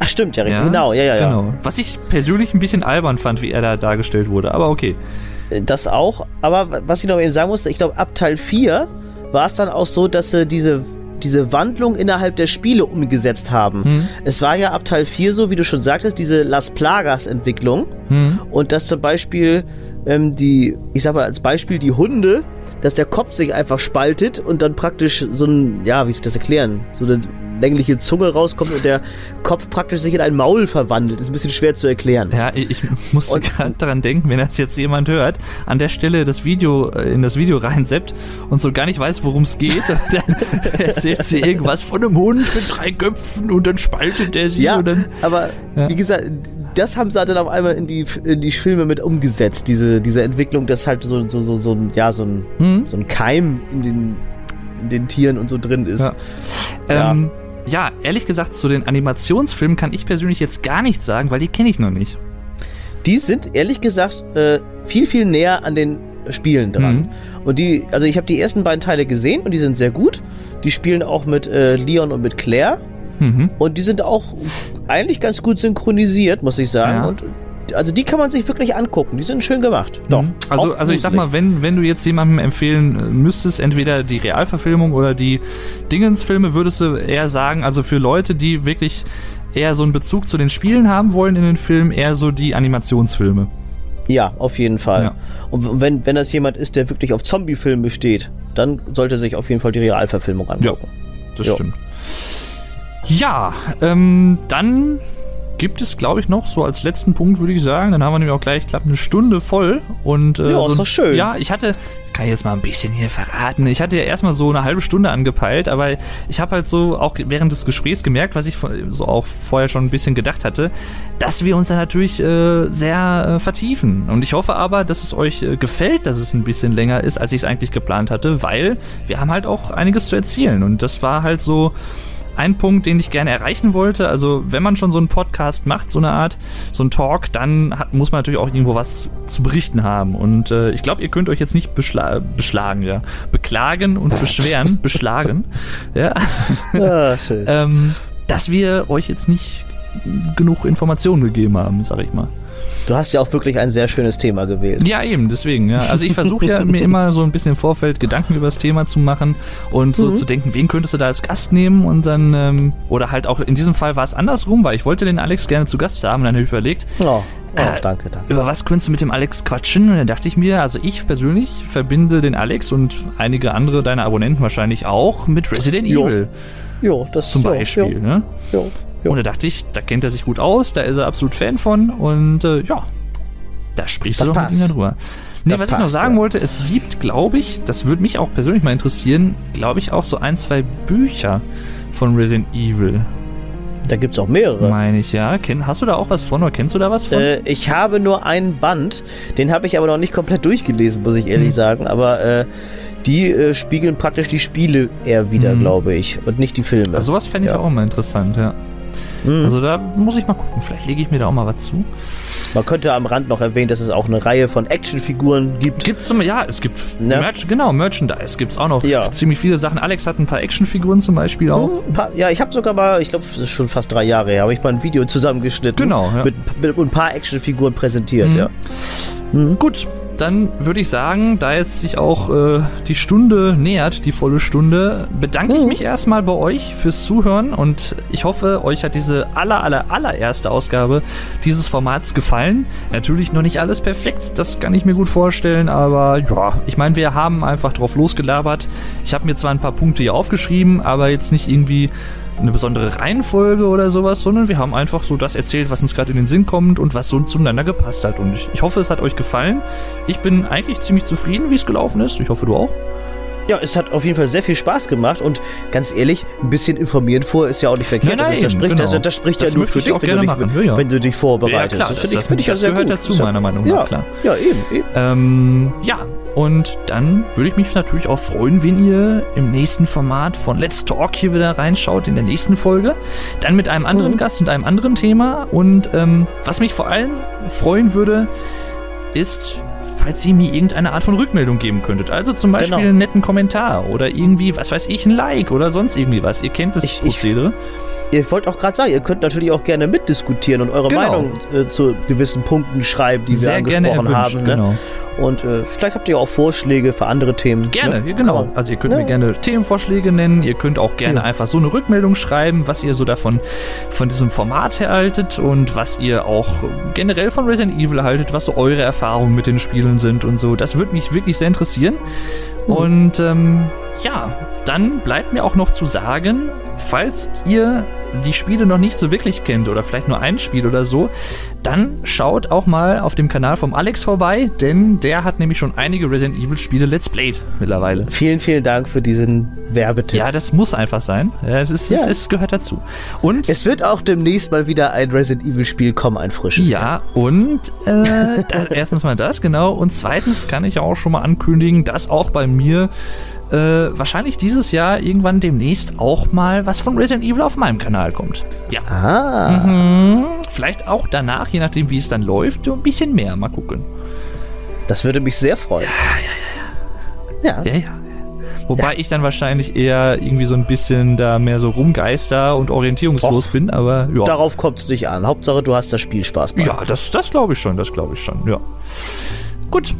Ach, stimmt, ja, richtig. Genau, ja, ja, ja. Genau. Was ich persönlich ein bisschen albern fand, wie er da dargestellt wurde, aber okay. Das auch. Aber was ich noch eben sagen musste, ich glaube, ab Teil 4 war es dann auch so, dass sie diese, diese Wandlung innerhalb der Spiele umgesetzt haben. Hm. Es war ja ab Teil 4 so, wie du schon sagtest, diese Las Plagas-Entwicklung. Hm. Und dass zum Beispiel ähm, die, ich sag mal als Beispiel, die Hunde, dass der Kopf sich einfach spaltet und dann praktisch so ein, ja, wie soll ich das erklären? So eine längliche Zunge rauskommt und der Kopf praktisch sich in ein Maul verwandelt. Ist ein bisschen schwer zu erklären. Ja, ich, musste gerade daran denken, wenn das jetzt jemand hört, an der Stelle das Video äh, in das Video reinseppt und so gar nicht weiß, worum es geht, dann erzählt sie irgendwas von einem Hund mit drei Köpfen und dann spaltet der sie Ja, dann. aber Ja. wie gesagt, das haben sie dann auf einmal in die, in die Filme mit umgesetzt, diese, diese Entwicklung, dass halt so, so, so, so ein, ja, so ein, Mhm. so ein Keim in den, in den Tieren und so drin ist. Ja. Ja. Ähm, ja, ehrlich gesagt, zu den Animationsfilmen kann ich persönlich jetzt gar nichts sagen, weil die kenne ich noch nicht. Die sind ehrlich gesagt äh, viel, viel näher an den Spielen dran. Mhm. Und die, also ich habe die ersten beiden Teile gesehen und die sind sehr gut. Die spielen auch mit äh, Leon und mit Claire. Mhm. Und die sind auch eigentlich ganz gut synchronisiert, muss ich sagen. Ja. Und also die kann man sich wirklich angucken. Die sind schön gemacht. Doch. Mhm. Also, also ich sag mal, wenn, wenn du jetzt jemandem empfehlen äh, müsstest, entweder die Realverfilmung oder die Dingensfilme, würdest du eher sagen, also für Leute, die wirklich eher so einen Bezug zu den Spielen haben wollen in den Filmen, eher so die Animationsfilme. Ja, auf jeden Fall. Ja. Und wenn, wenn das jemand ist, der wirklich auf Zombie-Filme steht, dann sollte er sich auf jeden Fall die Realverfilmung angucken. Das Jo. stimmt. Ja, ähm, dann gibt es, glaube ich, noch so als letzten Punkt, würde ich sagen, dann haben wir nämlich auch gleich knapp eine Stunde voll. Und, äh, Ja, so ist doch schön. Ja, ich hatte, kann ich jetzt mal ein bisschen hier verraten, ich hatte ja erstmal so eine halbe Stunde angepeilt, aber ich habe halt so auch während des Gesprächs gemerkt, was ich so auch vorher schon ein bisschen gedacht hatte, dass wir uns da natürlich äh, sehr äh, vertiefen. Und ich hoffe aber, dass es euch äh, gefällt, dass es ein bisschen länger ist, als ich es eigentlich geplant hatte, weil wir haben halt auch einiges zu erzählen. Und das war halt so ein Punkt, den ich gerne erreichen wollte. Also, wenn man schon so einen Podcast macht, so eine Art, so ein Talk, dann hat, muss man natürlich auch irgendwo was zu berichten haben. Und äh, ich glaube, ihr könnt euch jetzt nicht beschla beschlagen, ja. Beklagen und beschweren, beschlagen, ja. Ah, schön. ähm, dass wir euch jetzt nicht genug Informationen gegeben haben, sag ich mal. Du hast ja auch wirklich ein sehr schönes Thema gewählt. Ja, eben, deswegen, ja. Also ich versuche ja mir immer so ein bisschen im Vorfeld Gedanken über das Thema zu machen und so zu denken, wen könntest du da als Gast nehmen und dann, ähm, oder halt auch in diesem Fall war es andersrum, weil ich wollte den Alex gerne zu Gast haben und dann habe ich überlegt, Oh, oh danke, danke. über was könntest du mit dem Alex quatschen? Und dann dachte ich mir, also ich persönlich verbinde den Alex und einige andere deiner Abonnenten wahrscheinlich auch mit Resident Jo. Evil Jo, das zum jo, Beispiel, ne? Jo, jo, Und da dachte ich, da kennt er sich gut aus, da ist er absolut Fan von und äh, ja, da sprichst du Das doch mit ihm passt. darüber. Nee, Das was ich noch passt, sagen ja. wollte, es gibt, glaube ich, das würde mich auch persönlich mal interessieren, glaube ich auch so ein, zwei Bücher von Resident Evil, Da gibt es auch mehrere. meine ich, ja. Kenn, hast du da auch was von oder kennst du da was von? Äh, ich habe nur einen Band, den habe ich aber noch nicht komplett durchgelesen, muss ich ehrlich Hm. sagen. Aber äh, die äh, spiegeln praktisch die Spiele eher wieder, Mhm. glaube ich, und nicht die Filme. also sowas fände ich ja. auch mal interessant, ja. Mhm. Also da muss ich mal gucken, vielleicht lege ich mir da auch mal was zu. Man könnte am Rand noch erwähnen, dass es auch eine Reihe von Actionfiguren gibt. Gibt's zum, ja, es gibt Ne? Merch, genau, Merchandise gibt's auch noch Ja. ziemlich viele Sachen. Alex hat ein paar Actionfiguren zum Beispiel auch. Hm, ja, ich habe sogar mal, ich glaube, das ist schon fast drei Jahre her, habe ich mal ein Video zusammengeschnitten. Genau, ja. Mit, mit ein paar Actionfiguren präsentiert, Mhm. ja. Gut, dann würde ich sagen, da jetzt sich auch äh, die Stunde nähert, die volle Stunde, bedanke ich mich erstmal bei euch fürs Zuhören und ich hoffe, euch hat diese aller, aller, allererste Ausgabe dieses Formats gefallen. Natürlich noch nicht alles perfekt, das kann ich mir gut vorstellen, aber ja, ich meine, wir haben einfach drauf losgelabert. Ich habe mir zwar ein paar Punkte hier aufgeschrieben, aber jetzt nicht irgendwie eine besondere Reihenfolge oder sowas, sondern wir haben einfach so das erzählt, was uns gerade in den Sinn kommt und was so zueinander gepasst hat. Und ich, ich hoffe, es hat euch gefallen. Ich bin eigentlich ziemlich zufrieden, wie es gelaufen ist. Ich hoffe, du auch. Ja, es hat auf jeden Fall sehr viel Spaß gemacht und ganz ehrlich, ein bisschen informieren vor ist ja auch nicht verkehrt. Nein, nein, das, das, spricht, genau. das, das spricht Das ja nur für dich, wenn du, dich, machen. Ja, ja. wenn du dich vorbereitest. Ja, klar, das das- finde ich, find ich ja das sehr gehört gut. dazu, Das- meiner Meinung ja, nach, klar. Ja, eben, eben. Ähm, ja, und dann würde ich mich natürlich auch freuen, wenn ihr im nächsten Format von Let's Talk hier wieder reinschaut, in der nächsten Folge. Dann mit einem anderen Gast und einem anderen Thema. Und ähm, was mich vor allem freuen würde, ist, falls ihr mir irgendeine Art von Rückmeldung geben könntet. Also zum Beispiel Genau. einen netten Kommentar oder irgendwie, was weiß ich, ein Like oder sonst irgendwie was. Ihr kennt das Ich- ich- Prozedere. Ihr wollt auch gerade sagen, ihr könnt natürlich auch gerne mitdiskutieren und eure Genau. Meinung äh, zu gewissen Punkten schreiben, die wir Sehr gerne angesprochen haben. Ne? genau. Und äh, vielleicht habt ihr auch Vorschläge für andere Themen. Gerne, ne? genau. Man- Also ihr könnt Ja. mir gerne Themenvorschläge nennen, ihr könnt auch gerne Ja. einfach so eine Rückmeldung schreiben, was ihr so davon von diesem Format haltet und was ihr auch generell von Resident Evil haltet, was so eure Erfahrungen mit den Spielen sind und so. Das würde mich wirklich sehr interessieren. Und ähm, ja, dann bleibt mir auch noch zu sagen, falls ihr die Spiele noch nicht so wirklich kennt oder vielleicht nur ein Spiel oder so, dann schaut auch mal auf dem Kanal vom Alex vorbei, denn der hat nämlich schon einige Resident Evil Spiele Let's Played mittlerweile. Vielen, vielen Dank für diesen Werbetipp. Ja, das muss einfach sein. Ja, es, ist, es, Ja. es gehört dazu. Und Es wird auch demnächst mal wieder ein Resident Evil Spiel kommen, ein frisches. Ja, und äh, erstens mal das, genau. Und zweitens kann ich auch schon mal ankündigen, dass auch bei mir äh, wahrscheinlich dieses Jahr irgendwann demnächst auch mal was von Resident Evil auf meinem Kanal kommt. Ja. Ah, Vielleicht auch danach, je nachdem, wie es dann läuft, ein bisschen mehr. Mal gucken. das würde mich sehr freuen. Ja, Ja, ja. Wobei ich dann wahrscheinlich eher irgendwie so ein bisschen da mehr so rumgeister und orientierungslos Och, bin, aber ja. Darauf kommt es nicht an. Hauptsache, du hast das Spiel Spaß bei. Ja, das, das glaube ich schon, das glaube ich schon, ja. Gut.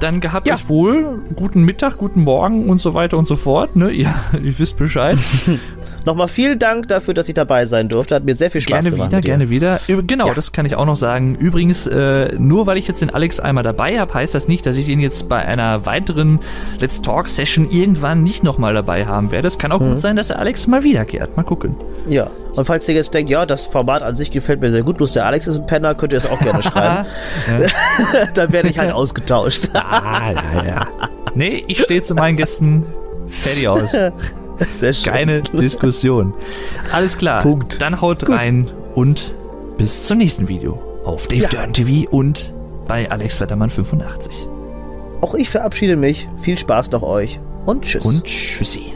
Dann gehabt Ja. euch wohl. Guten Mittag, guten Morgen und so weiter und so fort. Ne? Ja, ihr wisst Bescheid. Nochmal vielen Dank dafür, dass ich dabei sein durfte. Hat mir sehr viel Spaß gerne gemacht. wieder, mit dir. gerne wieder. Genau, das kann ich auch noch sagen. Übrigens, äh, nur weil ich jetzt den Alex einmal dabei habe, heißt das nicht, dass ich ihn jetzt bei einer weiteren Let's Talk Session irgendwann nicht nochmal dabei haben werde. Es kann auch Mhm. gut sein, dass der Alex mal wiederkehrt. Mal gucken. Ja. Und falls ihr jetzt denkt, ja, das Format an sich gefällt mir sehr gut, bloß der Alex ist ein Penner, könnt ihr es auch gerne schreiben. Dann werde ich halt ausgetauscht. Ah, ja, ja. Nee, ich stehe zu meinen Gästen fertig aus. Sehr schön. Keine Diskussion. Alles klar. Punkt. Dann haut rein und bis zum nächsten Video auf Dave Ja. Dörn TV und bei Alex Wettermann 85. Auch ich verabschiede mich. Viel Spaß noch euch und tschüss. Und tschüssi.